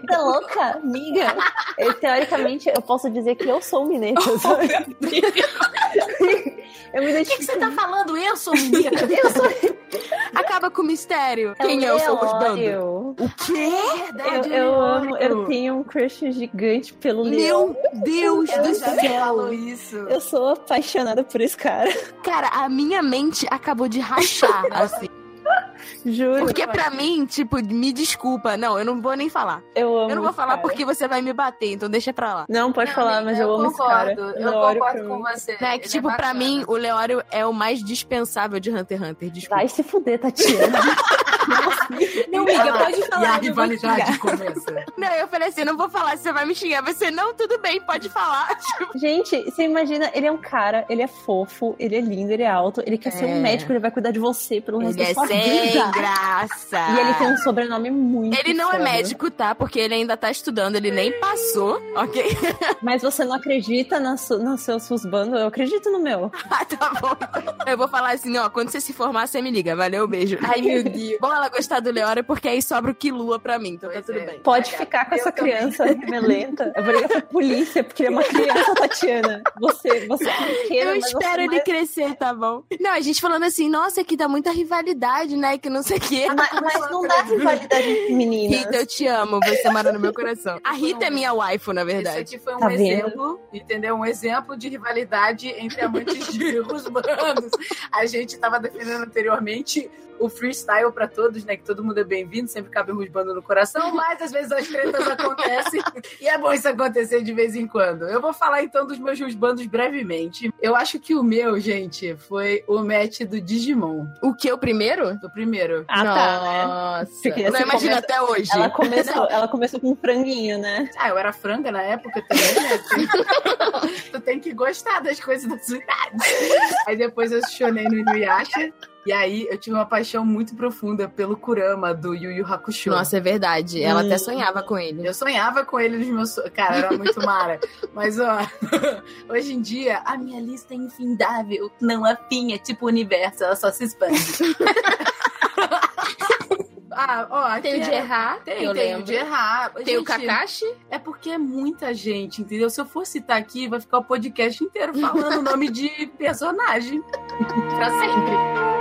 Tá louca, amiga? Eu, teoricamente, eu posso dizer que eu sou Mineta, sabe? eu me O que, identifico. que você tá falando? Eu sou o Mineta. Eu sou Acaba com o mistério. Quem é o seu? Leório. O quê? Eu, Verdade, eu amo, eu tenho um crush gigante pelo Leão. Meu Deus Eu do céu. isso. Eu sou apaixonada por esse cara. Cara, a minha mente acabou de rachar, assim. Juro. Porque pra mim, tipo, me desculpa. Não, eu não vou nem falar. Eu amo Eu não vou falar cara. porque você vai me bater, então deixa pra lá. Não, pode falar, mas eu, amo esse cara. concordo, Eu Leório concordo pra com mim. você. Né? Ele Que, é tipo, pra bacana. mim, o Leório é o mais dispensável de Hunter x Hunter. Desculpa. Vai se fuder, Tatiana. Não, amiga, pode E falar. a não vou rivalidade começa. Não, eu falei assim, não vou falar, você vai me xingar. Você, não, tudo bem, pode falar. Gente, você imagina, ele é um cara, ele é fofo, ele é lindo, ele é alto, ele quer ser É. um médico, ele vai cuidar de você pelo resto Ele da é sua sem vida. graça. E ele tem um sobrenome muito Ele não é foda. médico, tá? Porque ele ainda tá estudando, ele nem passou, ok? Mas você não acredita na su- nos seus husbandos? Eu acredito no meu. Ah, tá bom. Eu vou falar assim, ó, quando você se formar, você me liga. Valeu, beijo. Ai, meu Deus. Bom ela gostar do Leório, porque aí sobra o Kilua pra mim, então tá tudo é. bem. Pode ficar com eu essa também. criança remelenta. Eu vou ligar pra polícia, porque é uma criança, Tatiana. Você, você é pequena, Eu mas espero você ele é- crescer, tá bom? Não, a gente falando assim, nossa, aqui dá muita rivalidade, né? Que não sei o quê. Mas, mas não dá rivalidade entre meninas. Rita, eu te amo, você mora no meu coração. A Rita é minha waifu, na Isso verdade. aqui foi um Tá vendo? exemplo, entendeu? Um exemplo de rivalidade entre amantes de rusbandos. A gente tava defendendo anteriormente o freestyle pra todos, né? Que todo mundo é bem-vindo, sempre cabe um rusbando no coração, mas às vezes as tretas acontecem e é bom isso acontecer de vez em quando. Eu vou falar então dos meus rusbandos brevemente. Eu acho que o meu, gente, foi o match do Digimon, O que, o primeiro? do primeiro. Ah, tá, né? Nossa. Porque Eu não você imagino começa- até hoje. Ela começou, ela começou com um franguinho, né? Ah, eu era franga na época também, né? tu tem que gostar das coisas da sua idade. Aí depois eu chonei no Inuyasha. E aí eu tive uma paixão muito profunda pelo Kurama do Yu Yu Hakusho. Nossa, é verdade. Ela até Hum. sonhava com ele. Eu sonhava com ele nos meus. Cara, era muito mara. Mas, ó, hoje em dia, a minha lista é infindável. Não afim, é tipo o universo, ela só se expande. ah, ó, aqui Tem o de é- errar, Tem, eu tem o lembro. de errar. Tem o Gente, Kakashi. É porque é muita gente, entendeu? Se eu for citar aqui, vai ficar o podcast inteiro falando o nome de personagem. pra sempre.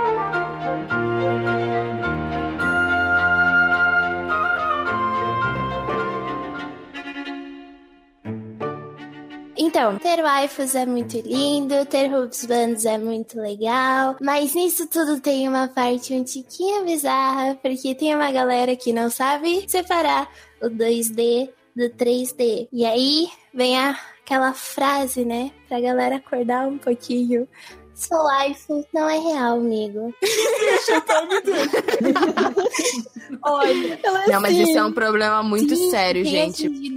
Então, ter waifus é muito lindo, ter husbands é muito legal, mas nisso tudo tem uma parte um tiquinho bizarra, porque tem uma galera que não sabe separar o 2D do 3D. E aí vem a- aquela frase, né, pra galera acordar um pouquinho. Sua waifu não é real, amigo. Olha, Não, mas isso é um problema muito sim, sério, tem gente. porque-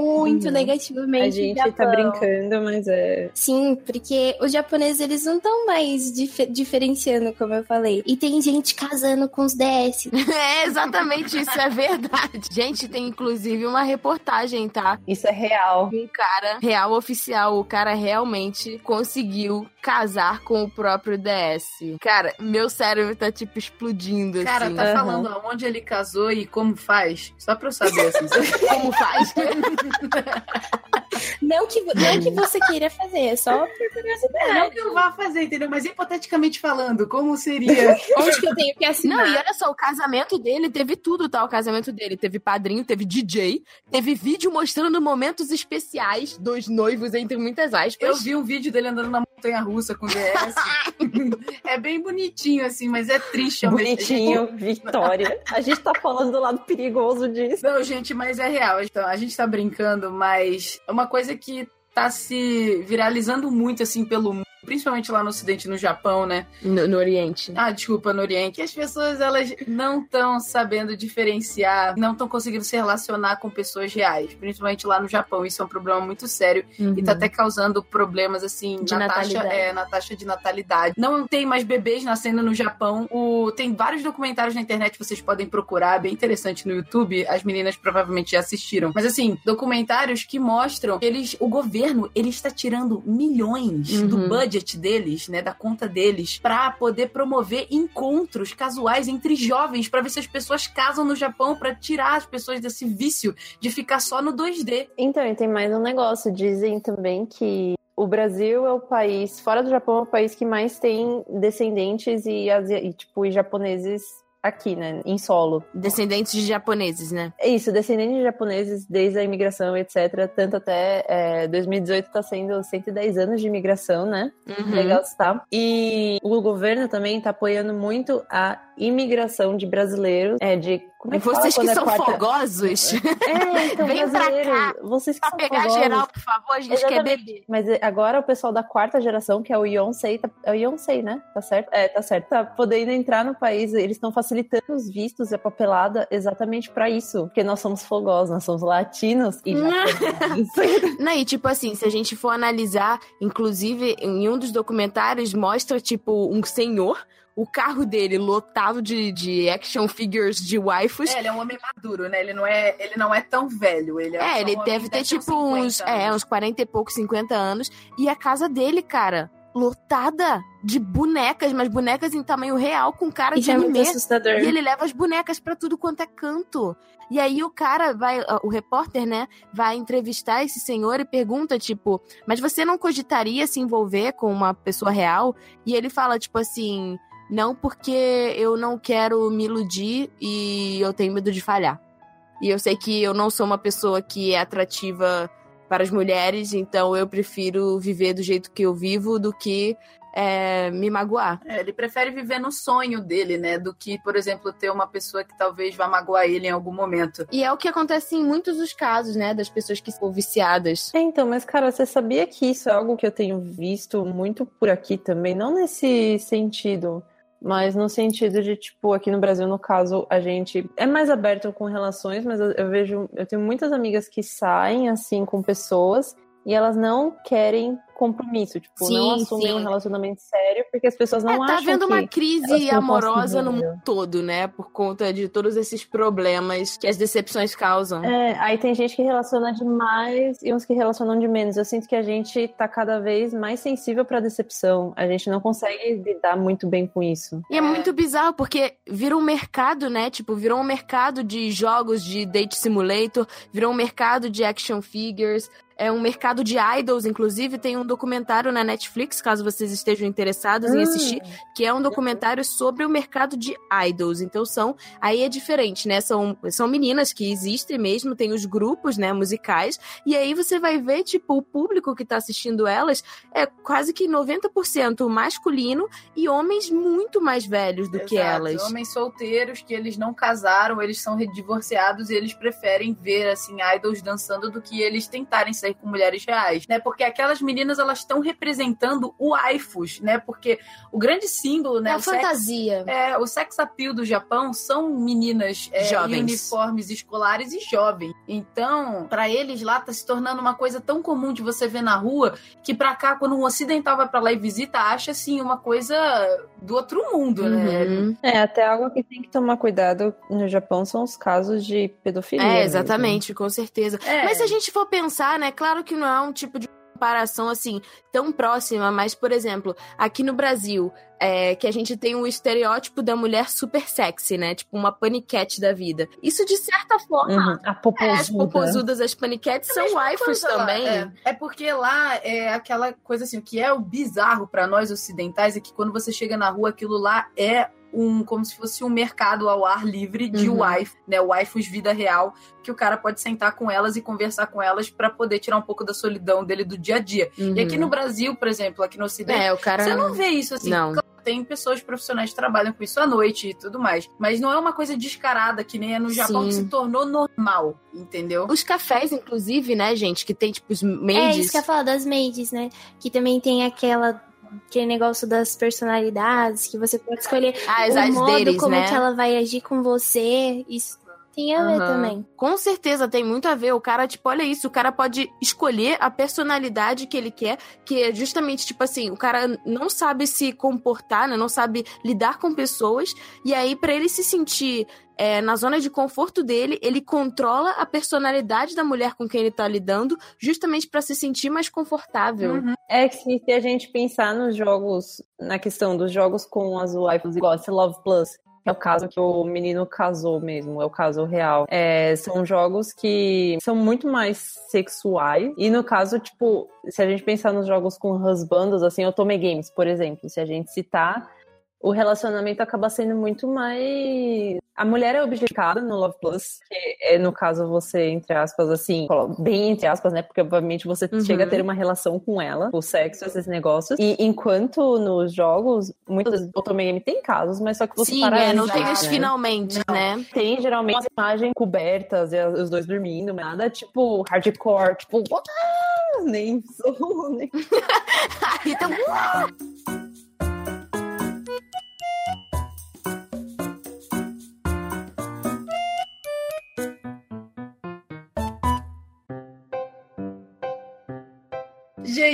muito Uhum. negativamente. A gente tá brincando, mas é. Sim, porque os japoneses eles não estão mais dif- diferenciando, como eu falei. E tem gente casando com os DS. É, exatamente, isso é verdade. Gente, tem inclusive uma reportagem, tá? Isso é real. Um cara real oficial, o cara realmente conseguiu casar com o próprio DS. Cara, meu cérebro tá tipo explodindo Cara, assim. tá Aham. falando aonde ele casou e como faz? Só pra eu saber, assim. Como faz? Não que, não que você queira fazer, é só por curiosidade. Não que eu vá fazer, entendeu? Mas hipoteticamente falando, como seria? Onde que eu tenho que assinar? Não, e olha só, o casamento dele teve tudo, tá? O casamento dele teve padrinho, teve DJ, teve vídeo mostrando momentos especiais dos noivos, entre muitas aspas. Eu vi um vídeo dele andando na montanha russa com DS. é bem bonitinho, assim, mas é triste ao mesmo. Bonitinho, Vitória. A gente tá falando do lado perigoso disso. Não, gente, mas é real. Então, a gente tá brincando, mas é coisa que tá se viralizando muito, assim, pelo mundo. Principalmente lá no Ocidente, no Japão, né? No, no Oriente. Ah, desculpa, no Oriente. As pessoas, elas não estão sabendo diferenciar, não estão conseguindo se relacionar com pessoas reais. Principalmente lá no Japão. Isso é um problema muito sério. E tá até causando problemas, assim, De na, taxa, é, na taxa de natalidade. Não tem mais bebês nascendo no Japão. O, tem vários documentários na internet que vocês podem procurar, bem interessante no YouTube. As meninas provavelmente já assistiram. Mas, assim, documentários que mostram que eles, o governo, ele está tirando milhões Uhum. do budget deles, né, da conta deles, pra poder promover encontros casuais entre jovens, pra ver se as pessoas casam no Japão, pra tirar as pessoas desse vício de ficar só no 2D. Então, e tem mais um negócio. Dizem também que o Brasil é o país, fora do Japão, é o país que mais tem descendentes e, e, tipo, e japoneses aqui, né? Em solo. Descendentes de japoneses, né? É isso, descendentes de japoneses desde a imigração, etc. Tanto até é, 2018 tá sendo 110 anos de imigração, né? Uhum. Legal está. E o governo também tá apoiando muito a imigração de brasileiros. É, de. Como é que fala Vocês que é são quarta- fogosos, É, então, Vem pra cá, Vocês que pra pegar fogosos. geral, por favor, a gente Exatamente. quer beber. Mas é, agora o pessoal da quarta geração, que é o Yonsei, tá, é o Yonsei, né? Tá certo? É, tá certo. Tá podendo entrar no país. Eles estão facilitando os vistos e a papelada exatamente pra isso. Porque nós somos fogosos, nós somos latinos e. Não, e tipo assim, se a gente for analisar, inclusive em um dos documentários mostra, tipo, um senhor, o carro dele lotado de, de action figures de waifus. É, ele é um homem maduro, né? Ele não é, ele não é tão velho. Ele é, É, ele deve ter uns tipo uns, 50 é, uns 40 e poucos, 50 anos. E a casa dele, cara, lotada de bonecas, mas bonecas em tamanho real, com cara de Isso é muito anime. assustador. E ele leva as bonecas pra tudo quanto é canto. E aí o cara vai, o repórter, né, vai entrevistar esse senhor e pergunta, tipo, mas você não cogitaria se envolver com uma pessoa real? E ele fala, tipo assim, não porque eu não quero me iludir e eu tenho medo de falhar. E eu sei que eu não sou uma pessoa que é atrativa para as mulheres, então eu prefiro viver do jeito que eu vivo do que é, me magoar. É, ele prefere viver no sonho dele, né? Do que, por exemplo, ter uma pessoa que talvez vá magoar ele em algum momento. E é o que acontece em muitos dos casos, né? Das pessoas que são viciadas. É, então, mas cara, você sabia que isso é algo que eu tenho visto muito por aqui também? Não nesse sentido, mas no sentido de, tipo, aqui no Brasil, no caso, a gente é mais aberto com relações, mas eu, eu vejo, eu tenho muitas amigas que saem assim com pessoas e elas não querem compromisso, tipo, Sim, não assumem sim. um relacionamento sério porque as pessoas não é, tá acham havendo que uma crise amorosa no mundo todo, né? Por conta de todos esses problemas que as decepções causam. É, aí tem gente que relaciona demais e uns que relacionam de menos. Eu sinto que a gente tá cada vez mais sensível pra decepção. A gente não consegue lidar muito bem com isso. E é muito bizarro, porque virou um mercado, né? Tipo, virou um mercado de jogos de date simulator, virou um mercado de action figures, é um mercado de idols, inclusive tem um documentário na Netflix, caso vocês estejam interessados em assistir, que é um documentário sobre o mercado de idols. Então são, aí é diferente, né? São, são meninas que existem mesmo, tem os grupos, né, musicais, e aí você vai ver, tipo, o público que tá assistindo elas é quase que 90% masculino e homens muito mais velhos do que Exato. elas. Homens solteiros que eles não casaram, eles são divorciados e eles preferem ver, assim, idols dançando do que eles tentarem ser sair com mulheres reais, né? Porque aquelas meninas, elas estão representando o waifus, né? Porque o grande símbolo, né? É a o sex- fantasia. é, o sex appeal do Japão são meninas é, Jovens. em uniformes escolares e jovens. Então, pra eles lá tá se tornando uma coisa tão comum de você ver na rua que pra cá, quando um ocidental vai pra lá e visita, acha assim uma coisa do outro mundo, né? Uhum. É, até algo que tem que tomar cuidado no Japão são os casos de pedofilia. É, mesmo. exatamente, com certeza. É. Mas se a gente for pensar, né, claro que não é um tipo de comparação assim tão próxima, mas por exemplo, aqui no Brasil, é, que a gente tem o estereótipo da mulher super sexy, né, tipo uma paniquete da vida. Isso de certa forma, Uhum. A é, as popozuda. popozudas, as paniquetes são waifus também. É, é porque lá é aquela coisa assim, o que é o bizarro pra nós ocidentais é que quando você chega na rua, aquilo lá é um como se fosse um mercado ao ar livre de Uhum. wife, né? Waifus vida real, que o cara pode sentar com elas e conversar com elas pra poder tirar um pouco da solidão dele do dia a dia. E aqui no Brasil, por exemplo, aqui no Ocidente, Uhum. É, o cara você não vê isso assim. Não. Claro, Tem pessoas profissionais que trabalham com isso à noite e tudo mais. Mas não é uma coisa descarada, que nem é no Japão, Sim. que se tornou normal, entendeu? Os cafés, inclusive, né, gente, que tem tipo os É maids. isso que eu falo das maids, né? Que também tem aquela aquele negócio das personalidades, que você pode escolher Ah, o modo deles, como né? que ela vai agir com você. Isso tem a ver Aham. também. Com certeza tem muito a ver. O cara, tipo, olha isso, o cara pode escolher a personalidade que ele quer, que é justamente, tipo assim, o cara não sabe se comportar, né? Não sabe lidar com pessoas. E aí, pra ele se sentir é, na zona de conforto dele, ele controla a personalidade da mulher com quem ele tá lidando, justamente pra se sentir mais confortável. Uhum. É que se a gente pensar nos jogos, na questão dos jogos com as waifus, igual esse Love Plus, é o caso que o menino casou mesmo, é o caso real. É, são jogos que são muito mais sexuais. E no caso, tipo, se a gente pensar nos jogos com husbandos, assim, Otome Games, por exemplo, se a gente citar, o relacionamento acaba sendo muito mais. A mulher é objetificada no Love Plus, que é, no caso, você, entre aspas, assim, bem entre aspas, né? Porque obviamente você Uhum. chega a ter uma relação com ela, o sexo, esses negócios. E enquanto nos jogos, muitas vezes o Game tem casos, mas só que você Sim, para é, não tem os né? finalmente, né? Tem geralmente as imagens cobertas e os dois dormindo, nada tipo hardcore, tipo, "Ah!" nem sou, nem Então,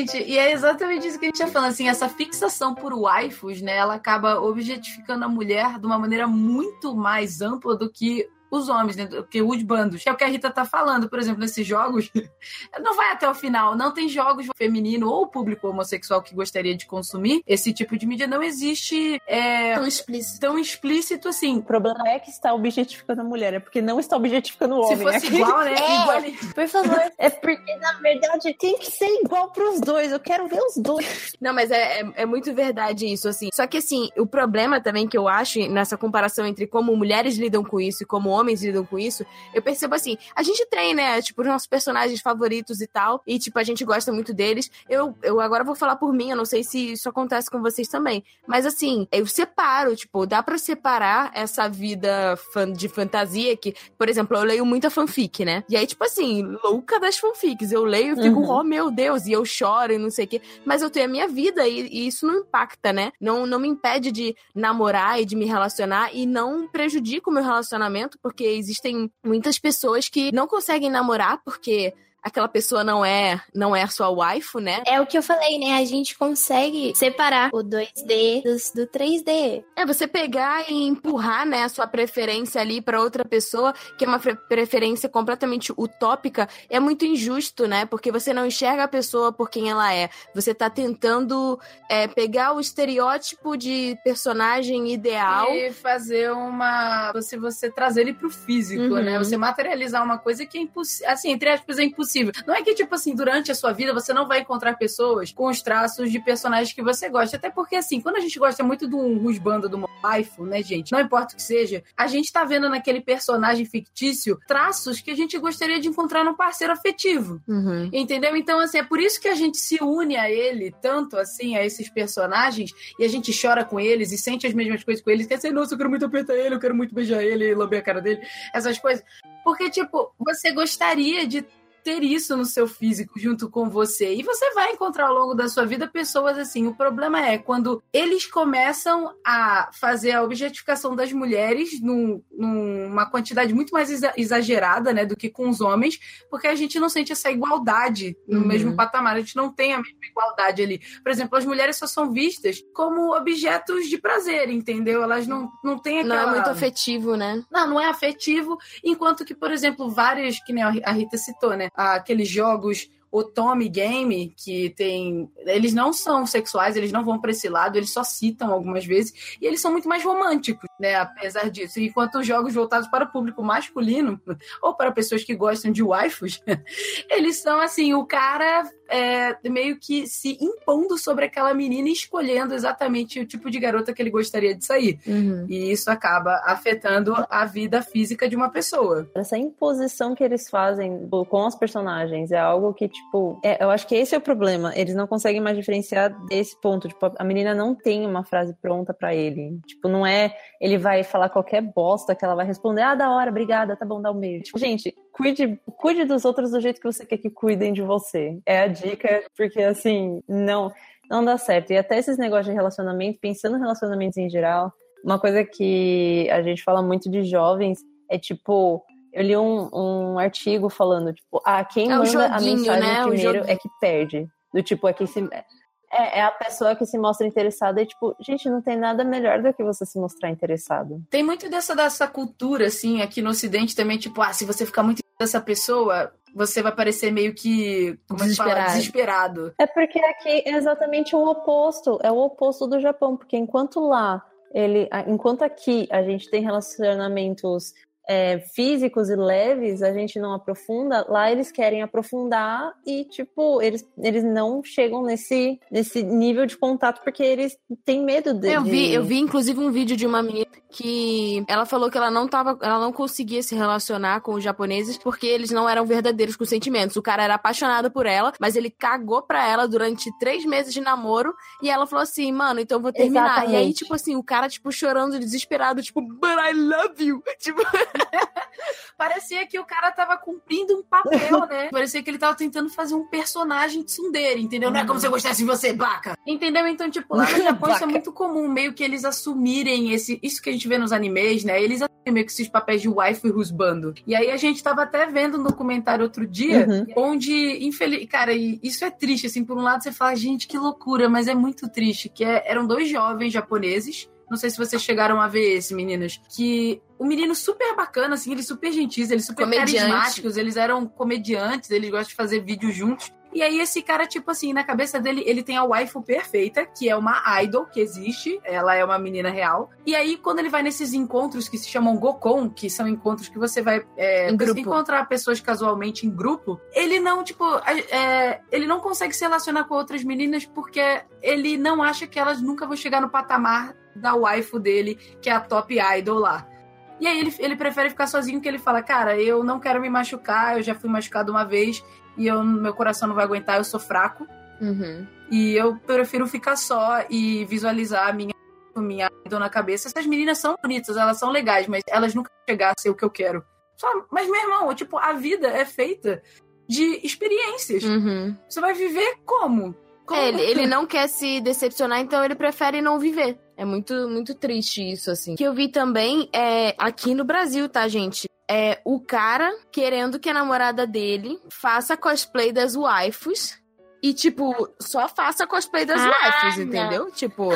Gente, e é exatamente isso que a gente tá falando, assim, essa fixação por waifus, né, ela acaba objetificando a mulher de uma maneira muito mais ampla do que os homens, né, do que os bandos. Que é o que a Rita tá falando, por exemplo, nesses jogos, não vai até o final, não tem jogos feminino ou público homossexual que gostaria de consumir esse tipo de mídia, não existe é, tão explícito. tão explícito assim. O problema não é que está objetificando a mulher, é porque não está objetificando o Se homem. fosse Aqui- igual, né? É. Igual- Por favor. É porque, na verdade, tem que ser igual pros dois. Eu quero ver os dois. Não, mas é, é, é muito verdade isso, assim. Só que, assim, o problema também que eu acho nessa comparação entre como mulheres lidam com isso e como homens lidam com isso, eu percebo assim, a gente tem, né, tipo, os nossos personagens favoritos e tal, e, tipo, a gente gosta muito deles. Eu, eu agora vou falar por mim, eu não sei se isso acontece com vocês também, mas, assim, eu separo, tipo, dá pra separar essa vida de fantasia que, por exemplo, eu leio muita fanfic, né? E aí, tipo assim, louca das fanfics, eu leio e fico, Uhum. oh meu Deus, e eu choro e não sei o quê mas eu tenho a minha vida e, e isso não impacta, né? Não, não me impede de namorar e de me relacionar e não prejudica o meu relacionamento, porque existem muitas pessoas que não conseguem namorar porque aquela pessoa não é não é a sua waifu, né? É o que eu falei, né? A gente consegue separar o 2D dos, do 3D. É você pegar e empurrar, né, a sua preferência ali pra outra pessoa, que é uma pre- preferência completamente utópica, é muito injusto, né? Porque você não enxerga a pessoa por quem ela é. Você tá tentando é, pegar o estereótipo de personagem ideal. E fazer uma. Você, você trazer ele pro físico, Uhum. né? Você materializar uma coisa que é impossível. Assim, entre aspas, é impossível. Não é que, tipo assim, durante a sua vida você não vai encontrar pessoas com os traços de personagens que você gosta. Até porque, assim, quando a gente gosta muito de um rusbando, de uma waifu, né, gente? Não importa o que seja, a gente tá vendo naquele personagem fictício traços que a gente gostaria de encontrar num parceiro afetivo. Uhum. Entendeu? Então, assim, é por isso que a gente se une a ele, tanto assim, a esses personagens, e a gente chora com eles e sente as mesmas coisas com eles. Quer dizer, nossa, eu quero muito apertar ele, eu quero muito beijar ele, lamber a cara dele, essas coisas. Porque, tipo, você gostaria de ter isso no seu físico junto com você. E você vai encontrar ao longo da sua vida pessoas assim. O problema é quando eles começam a fazer a objetificação das mulheres num, numa quantidade muito mais exagerada, né, do que com os homens, porque a gente não sente essa igualdade no uhum. mesmo patamar. A gente não tem a mesma igualdade ali. Por exemplo, as mulheres só são vistas como objetos de prazer, entendeu? Elas não, não têm aquela... Não é muito afetivo, né? Não, não é afetivo, enquanto que, por exemplo, vários, que nem a Rita citou, né? Aqueles jogos o Tommy Game, que tem. Eles não são sexuais, eles não vão para esse lado, eles só citam algumas vezes, e eles são muito mais românticos, né? Apesar disso. Enquanto os jogos voltados para o público masculino, ou para pessoas que gostam de waifus, eles são assim, o cara é, meio que se impondo sobre aquela menina e escolhendo exatamente o tipo de garota que ele gostaria de sair. Uhum. E isso acaba afetando a vida física de uma pessoa. Essa imposição que eles fazem com os personagens é algo que, tipo, é, eu acho que esse é o problema. Eles não conseguem mais diferenciar desse ponto. Tipo, a menina não tem uma frase pronta para ele. Tipo, não é ele vai falar qualquer bosta que ela vai responder, ah, da hora, obrigada, tá bom, dá um beijo. Tipo, gente, cuide, cuide dos outros do jeito que você quer que cuidem de você. É a dica, porque assim, não, não dá certo. E até esses negócios de relacionamento, pensando em relacionamentos em geral, uma coisa que a gente fala muito de jovens é tipo, eu li um, um artigo falando, tipo, ah, quem é manda a mensagem né? primeiro é que perde. Do tipo, é se. É, é, a pessoa que se mostra interessada e, tipo, gente, não tem nada melhor do que você se mostrar interessado. Tem muito dessa, dessa cultura, assim, aqui no Ocidente também, tipo, ah, se você ficar muito dessa pessoa, você vai parecer meio que como desesperado. Fala, desesperado. É porque aqui é exatamente o oposto, é o oposto do Japão, porque enquanto lá ele, enquanto aqui a gente tem relacionamentos é, físicos e leves, a gente não aprofunda, lá eles querem aprofundar e, tipo, eles, eles não chegam nesse, nesse nível de contato porque eles têm medo dele. Eu vi, eu vi, inclusive, um vídeo de uma menina que ela falou que ela não tava, ela não conseguia se relacionar com os japoneses porque eles não eram verdadeiros com sentimentos. O cara era apaixonado por ela, mas ele cagou pra ela durante três meses de namoro e ela falou assim, mano, então eu vou terminar. Exatamente. E aí, tipo assim, o cara, tipo, chorando, desesperado, tipo, but I love you. Tipo... Parecia que o cara tava cumprindo um papel, né? Parecia que ele tava tentando fazer um personagem tsundere, entendeu? Não é como se eu gostasse de você, baca! Entendeu? Então, tipo, lá no Japão isso é muito comum, meio que eles assumirem esse... Isso que a gente vê nos animes, né? Eles assumem meio que esses papéis de wife e husbando. E aí a gente tava até vendo um documentário outro dia, uhum. onde, infeliz... Cara, isso é triste, assim, por um lado você fala, gente, que loucura, mas é muito triste, que é... eram dois jovens japoneses não sei se vocês chegaram a ver esse, meninas. Que o menino super bacana, assim, eles super gentis, eles super Comediante. carismáticos, eles eram comediantes, eles gostam de fazer vídeos juntos. E aí esse cara, tipo assim, na cabeça dele, ele tem a waifu perfeita, que é uma idol que existe, ela é uma menina real. E aí, quando ele vai nesses encontros que se chamam Gokon, que são encontros que você vai é, encontrar pessoas casualmente em grupo, ele não, tipo, é, ele não consegue se relacionar com outras meninas porque ele não acha que elas nunca vão chegar no patamar da waifu dele, que é a top idol lá. E aí ele, ele prefere ficar sozinho, que ele fala, cara, eu não quero me machucar, eu já fui machucado uma vez e eu, meu coração não vai aguentar, eu sou fraco. Uhum. E eu prefiro ficar só e visualizar a minha, minha idol na cabeça. Essas meninas são bonitas, elas são legais, mas elas nunca vão chegar a ser o que eu quero. Só, mas, meu irmão, tipo, a vida é feita de experiências. Uhum. Você vai viver como? É, ele, ele não quer se decepcionar, então ele prefere não viver. É muito, muito triste isso, assim. O que eu vi também é aqui no Brasil, tá, gente? É o cara querendo que a namorada dele faça cosplay das waifus. E, tipo, só faça cosplay das ah, waifus, entendeu? Tipo,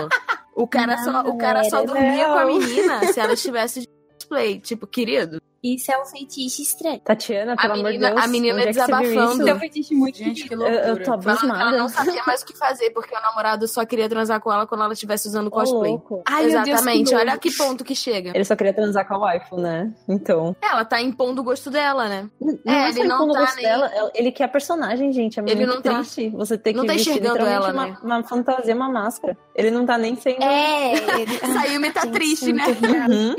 o cara, não, só, o cara só dormia não. com a menina se ela estivesse de cosplay. Tipo, querido, isso é um feitiço estranho. Tatiana, pelo amor de Deus. A menina é desabafando. É um feitiço muito Gente, que loucura. Eu, eu tô abismada. Ela, ela não sabia mais o que fazer, porque o namorado só queria transar com ela quando ela estivesse usando cosplay. Louco. Ai, Exatamente. Deus, Olha que ponto que chega. Ele só queria transar com a waifu, né? Então. Ela tá impondo o gosto dela, né? Não, é, ele não tá o gosto nem... dela. Ele quer a personagem, gente. É ele não tá- triste. Tá... Você ter que não tá enxergando ela, uma, né? uma fantasia, uma máscara. Ele não tá nem sendo. É, ele... Sayumi tá triste, né? Uhum.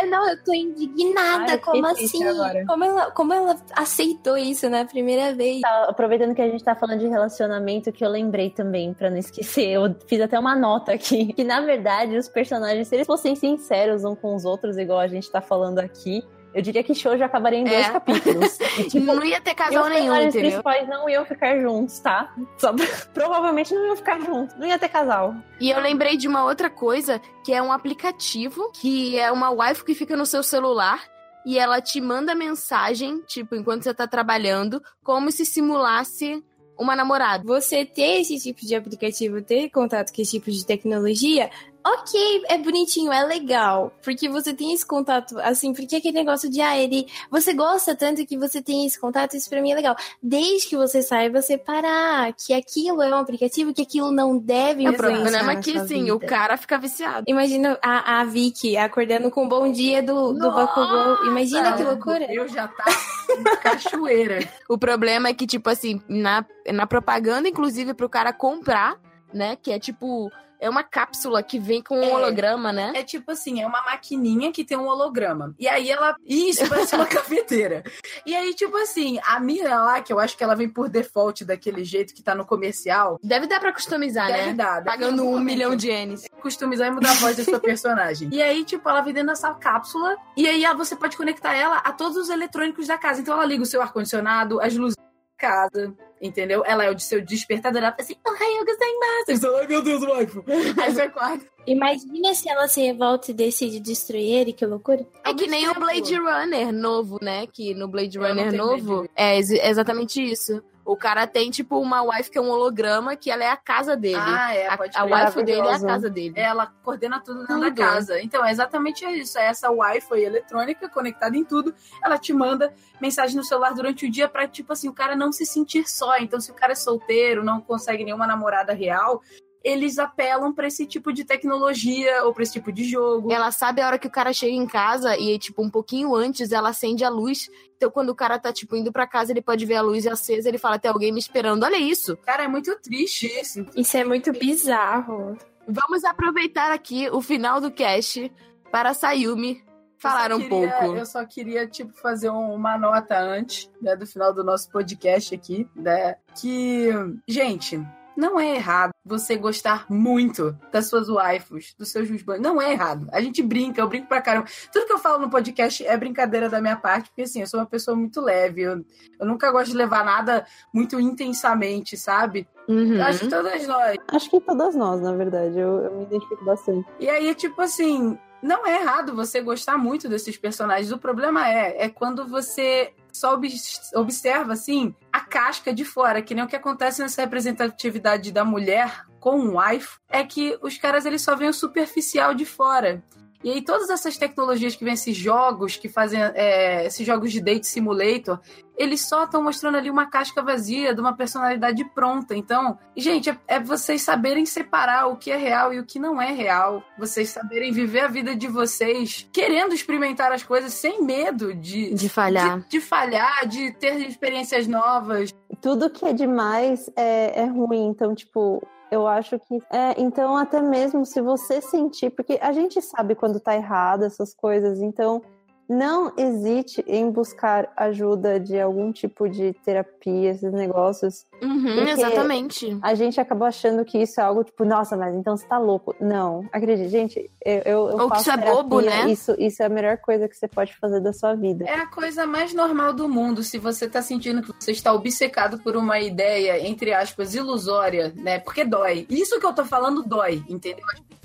Eu, não, eu tô indignada. Ai, como assim? Como ela, como ela aceitou isso na primeira vez? Tá, aproveitando que a gente tá falando de relacionamento, que eu lembrei também, para não esquecer, eu fiz até uma nota aqui, que na verdade os personagens, se eles fossem sinceros uns com os outros, igual a gente tá falando aqui, Eu diria que Shoujo acabaria em É. dois capítulos. E, tipo, não ia ter casal os nenhum, entendeu? principais não iam ficar juntos, tá? Só- provavelmente não iam ficar juntos. Não ia ter casal. E eu lembrei de uma outra coisa, que é um aplicativo, que é uma wifi que fica no seu celular. E ela te manda mensagem, tipo, enquanto você tá trabalhando, como se simulasse uma namorada. Você ter esse tipo de aplicativo, ter contato com esse tipo de tecnologia, ok, é bonitinho, é legal. Porque você tem esse contato, assim, porque aquele negócio de, ah, ele. Você gosta tanto que você tem esse contato, isso pra mim é legal. Desde que você saiba separar que aquilo é um aplicativo, que aquilo não deve O influenciar problema é na que, sim, vida. o cara fica viciado. Imagina a, a Vicky acordando com o bom dia do, do Bakugou. Imagina que loucura. Eu já tava uma cachoeira. O problema é que, tipo assim, na, na propaganda, inclusive, pro cara comprar, né? Que é tipo. É uma cápsula que vem com um É. holograma, né? É tipo assim, é uma maquininha que tem um holograma. E aí ela. Isso, parece uma cafeteira. E aí, tipo assim, a mina lá, que eu acho que ela vem por default daquele jeito que tá no comercial. Deve dar pra customizar, Deve né? dar. deve Pagando dar um momento. milhão de ienes. customizar e mudar a voz da sua personagem. E aí, tipo, ela vem dentro dessa cápsula e aí ela- você pode conectar ela a todos os eletrônicos da casa. Então ela liga o seu ar-condicionado, as luzes da casa, entendeu? Ela é o de seu despertador, ela fala assim, Ohayou gozaimasu. Você fala, Ai, meu Deus, waifu. Aí você acorda. Imagina se ela se revolta e decide destruir ele, que loucura. É que nem o. Blade Runner novo, né? Que no Blade Eu não Runner novo medo é ex- exatamente isso. O cara tem, tipo, uma wife que é um holograma, que ela é a casa dele. Ah, é, a pode a crer. wife dele é a casa dele. Ela coordena tudo dentro Tudo. da casa. Então, é exatamente isso. É essa Wi-Fi eletrônica conectada em tudo. Ela te manda mensagem no celular durante o dia pra, tipo assim, o cara não se sentir só. Então, se o cara é solteiro, não consegue nenhuma namorada real, eles apelam pra esse tipo de tecnologia ou pra esse tipo de jogo. Ela sabe a hora que o cara chega em casa e, tipo, um pouquinho antes ela acende a luz. Então, quando o cara tá, tipo, indo pra casa, ele pode ver a luz acesa, ele fala, tem alguém me esperando. Olha isso. Cara, é muito triste isso. Isso é muito bizarro. Vamos aproveitar aqui o final do cast para a Sayumi falar Eu um só queria- pouco. Eu só queria, tipo, fazer um- uma nota antes, né, do final do nosso podcast aqui, né? Que, gente, não é errado você gostar muito das suas waifus, dos seus husbands. Não é errado. A gente brinca, eu brinco pra caramba. Tudo que eu falo no podcast é brincadeira da minha parte, porque assim, eu sou uma pessoa muito leve. Eu, eu nunca gosto de levar nada muito intensamente, sabe? Uhum. Acho que todas nós. Acho que todas nós, na verdade. Eu, eu me identifico bastante. E aí, tipo assim, não é errado você gostar muito desses personagens. O problema é, é quando você só obs- observa, assim, a casca de fora, que nem o que acontece nessa representatividade da mulher com o wife, é que os caras, eles só veem o superficial de fora. E aí, todas essas tecnologias que vêm, esses jogos que fazem é, esses jogos de date simulator, eles só estão mostrando ali uma casca vazia de uma personalidade pronta. Então, gente, é, é vocês saberem separar o que é real e o que não é real. Vocês saberem viver a vida de vocês, querendo experimentar as coisas sem medo de, De falhar. de, de falhar, de ter experiências novas. Tudo que é demais é, é ruim. Então, tipo, eu acho que. É, então, até mesmo se você sentir. Porque a gente sabe quando tá errado essas coisas. Então, não hesite em buscar ajuda de algum tipo de terapia, esses negócios. Uhum, exatamente. A gente acabou achando que isso é algo tipo, nossa, mas então você tá louco. Não, acredite, gente, eu, eu, eu Ou que faço isso é terapia, bobo, né? Isso, isso é a melhor coisa que você pode fazer da sua vida. É a coisa mais normal do mundo. Se você tá sentindo que você está obcecado por uma ideia, entre aspas, ilusória, né? Porque dói. Isso que eu tô falando dói, entendeu?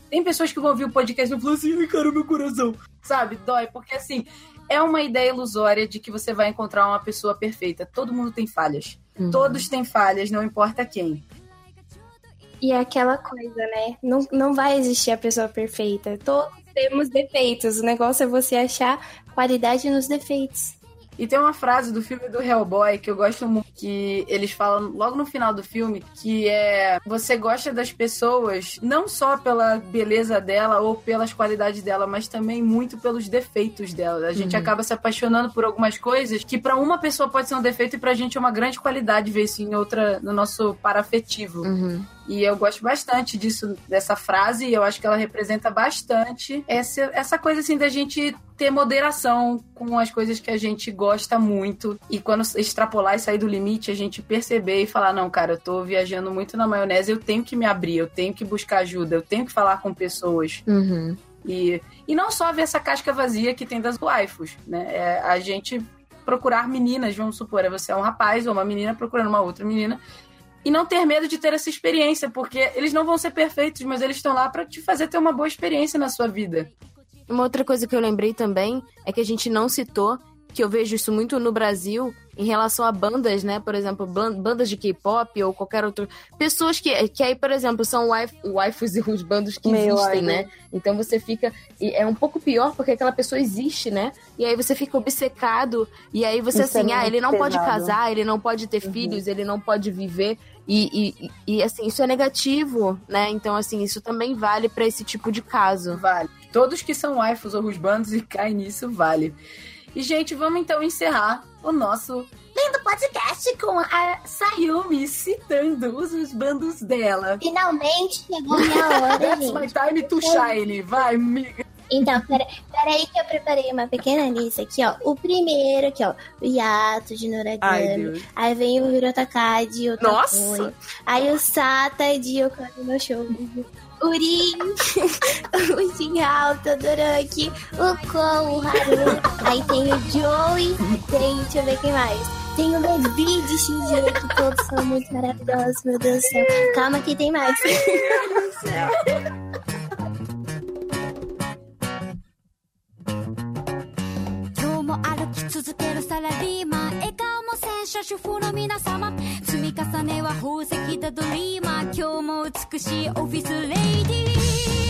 Tem pessoas que vão ouvir o podcast e vão falar assim, ai, cara, meu coração. Sabe? Dói, porque assim, é uma ideia ilusória de que você vai encontrar uma pessoa perfeita. Todo mundo tem falhas. Uhum. Todos têm falhas, não importa quem. E é aquela coisa, né? Não, não vai existir a pessoa perfeita. Todos temos defeitos. O negócio é você achar qualidade nos defeitos. E tem uma frase do filme do Hellboy que eu gosto muito, que eles falam logo no final do filme, que é você gosta das pessoas não só pela beleza dela ou pelas qualidades dela, mas também muito pelos defeitos dela. A gente Uhum. acaba se apaixonando por algumas coisas que pra uma pessoa pode ser um defeito e pra gente é uma grande qualidade ver isso em outra no nosso parafetivo. Uhum. E eu gosto bastante disso, dessa frase, e eu acho que ela representa bastante essa, essa coisa assim da gente ter moderação com as coisas que a gente gosta muito. E quando extrapolar e sair do limite, a gente perceber e falar: não, cara, eu tô viajando muito na maionese, eu tenho que me abrir, eu tenho que buscar ajuda, eu tenho que falar com pessoas. Uhum. E, e não só ver essa casca vazia que tem das waifus, né? É a gente procurar meninas, vamos supor, é você é um rapaz ou uma menina procurando uma outra menina e não ter medo de ter essa experiência, porque eles não vão ser perfeitos, mas eles estão lá para te fazer ter uma boa experiência na sua vida. Uma outra coisa que eu lembrei também é que a gente não citou, que eu vejo isso muito no Brasil, em relação a bandas, né? Por exemplo, bandas de K-pop ou qualquer outro. Pessoas que, que aí, por exemplo, são waifus e os bandos que Meio existem, né? Então você fica. É um pouco pior porque aquela pessoa existe, né? E aí você fica obcecado. E aí você isso assim, é ah, ele não pesado. pode casar, ele não pode ter uhum. filhos, ele não pode viver. E, e, e, assim, isso é negativo, né? Então, assim, isso também vale para esse tipo de caso. Vale. Todos que são waifus ou bandos e caem nisso, vale. E, gente, vamos então encerrar o nosso lindo podcast com a Sayumi citando os bandos dela. Finalmente chegou minha hora, That's my time to shine. Vai, amiga. Então, peraí pera que eu preparei uma pequena lista aqui, ó. O primeiro aqui, ó. O Yato de Noragami. Ai, aí vem o Hirotakai de Otakoi. Nossa! Aí o Sata de Okami no Show. Urim, o Shinhao, o Todoroki, o Kon, o Haru. Aí tem o Joey, tem, deixa eu ver quem mais. Tem o Levi de Shinji, que todos são muito maravilhosos, meu Deus do céu. Calma que tem mais. Meu Deus do céu. 今日も歩き続けるサラリーマン笑顔も洗車主婦の皆様積み重ねは宝石だドリーマー今日も美しいオフィスレイディー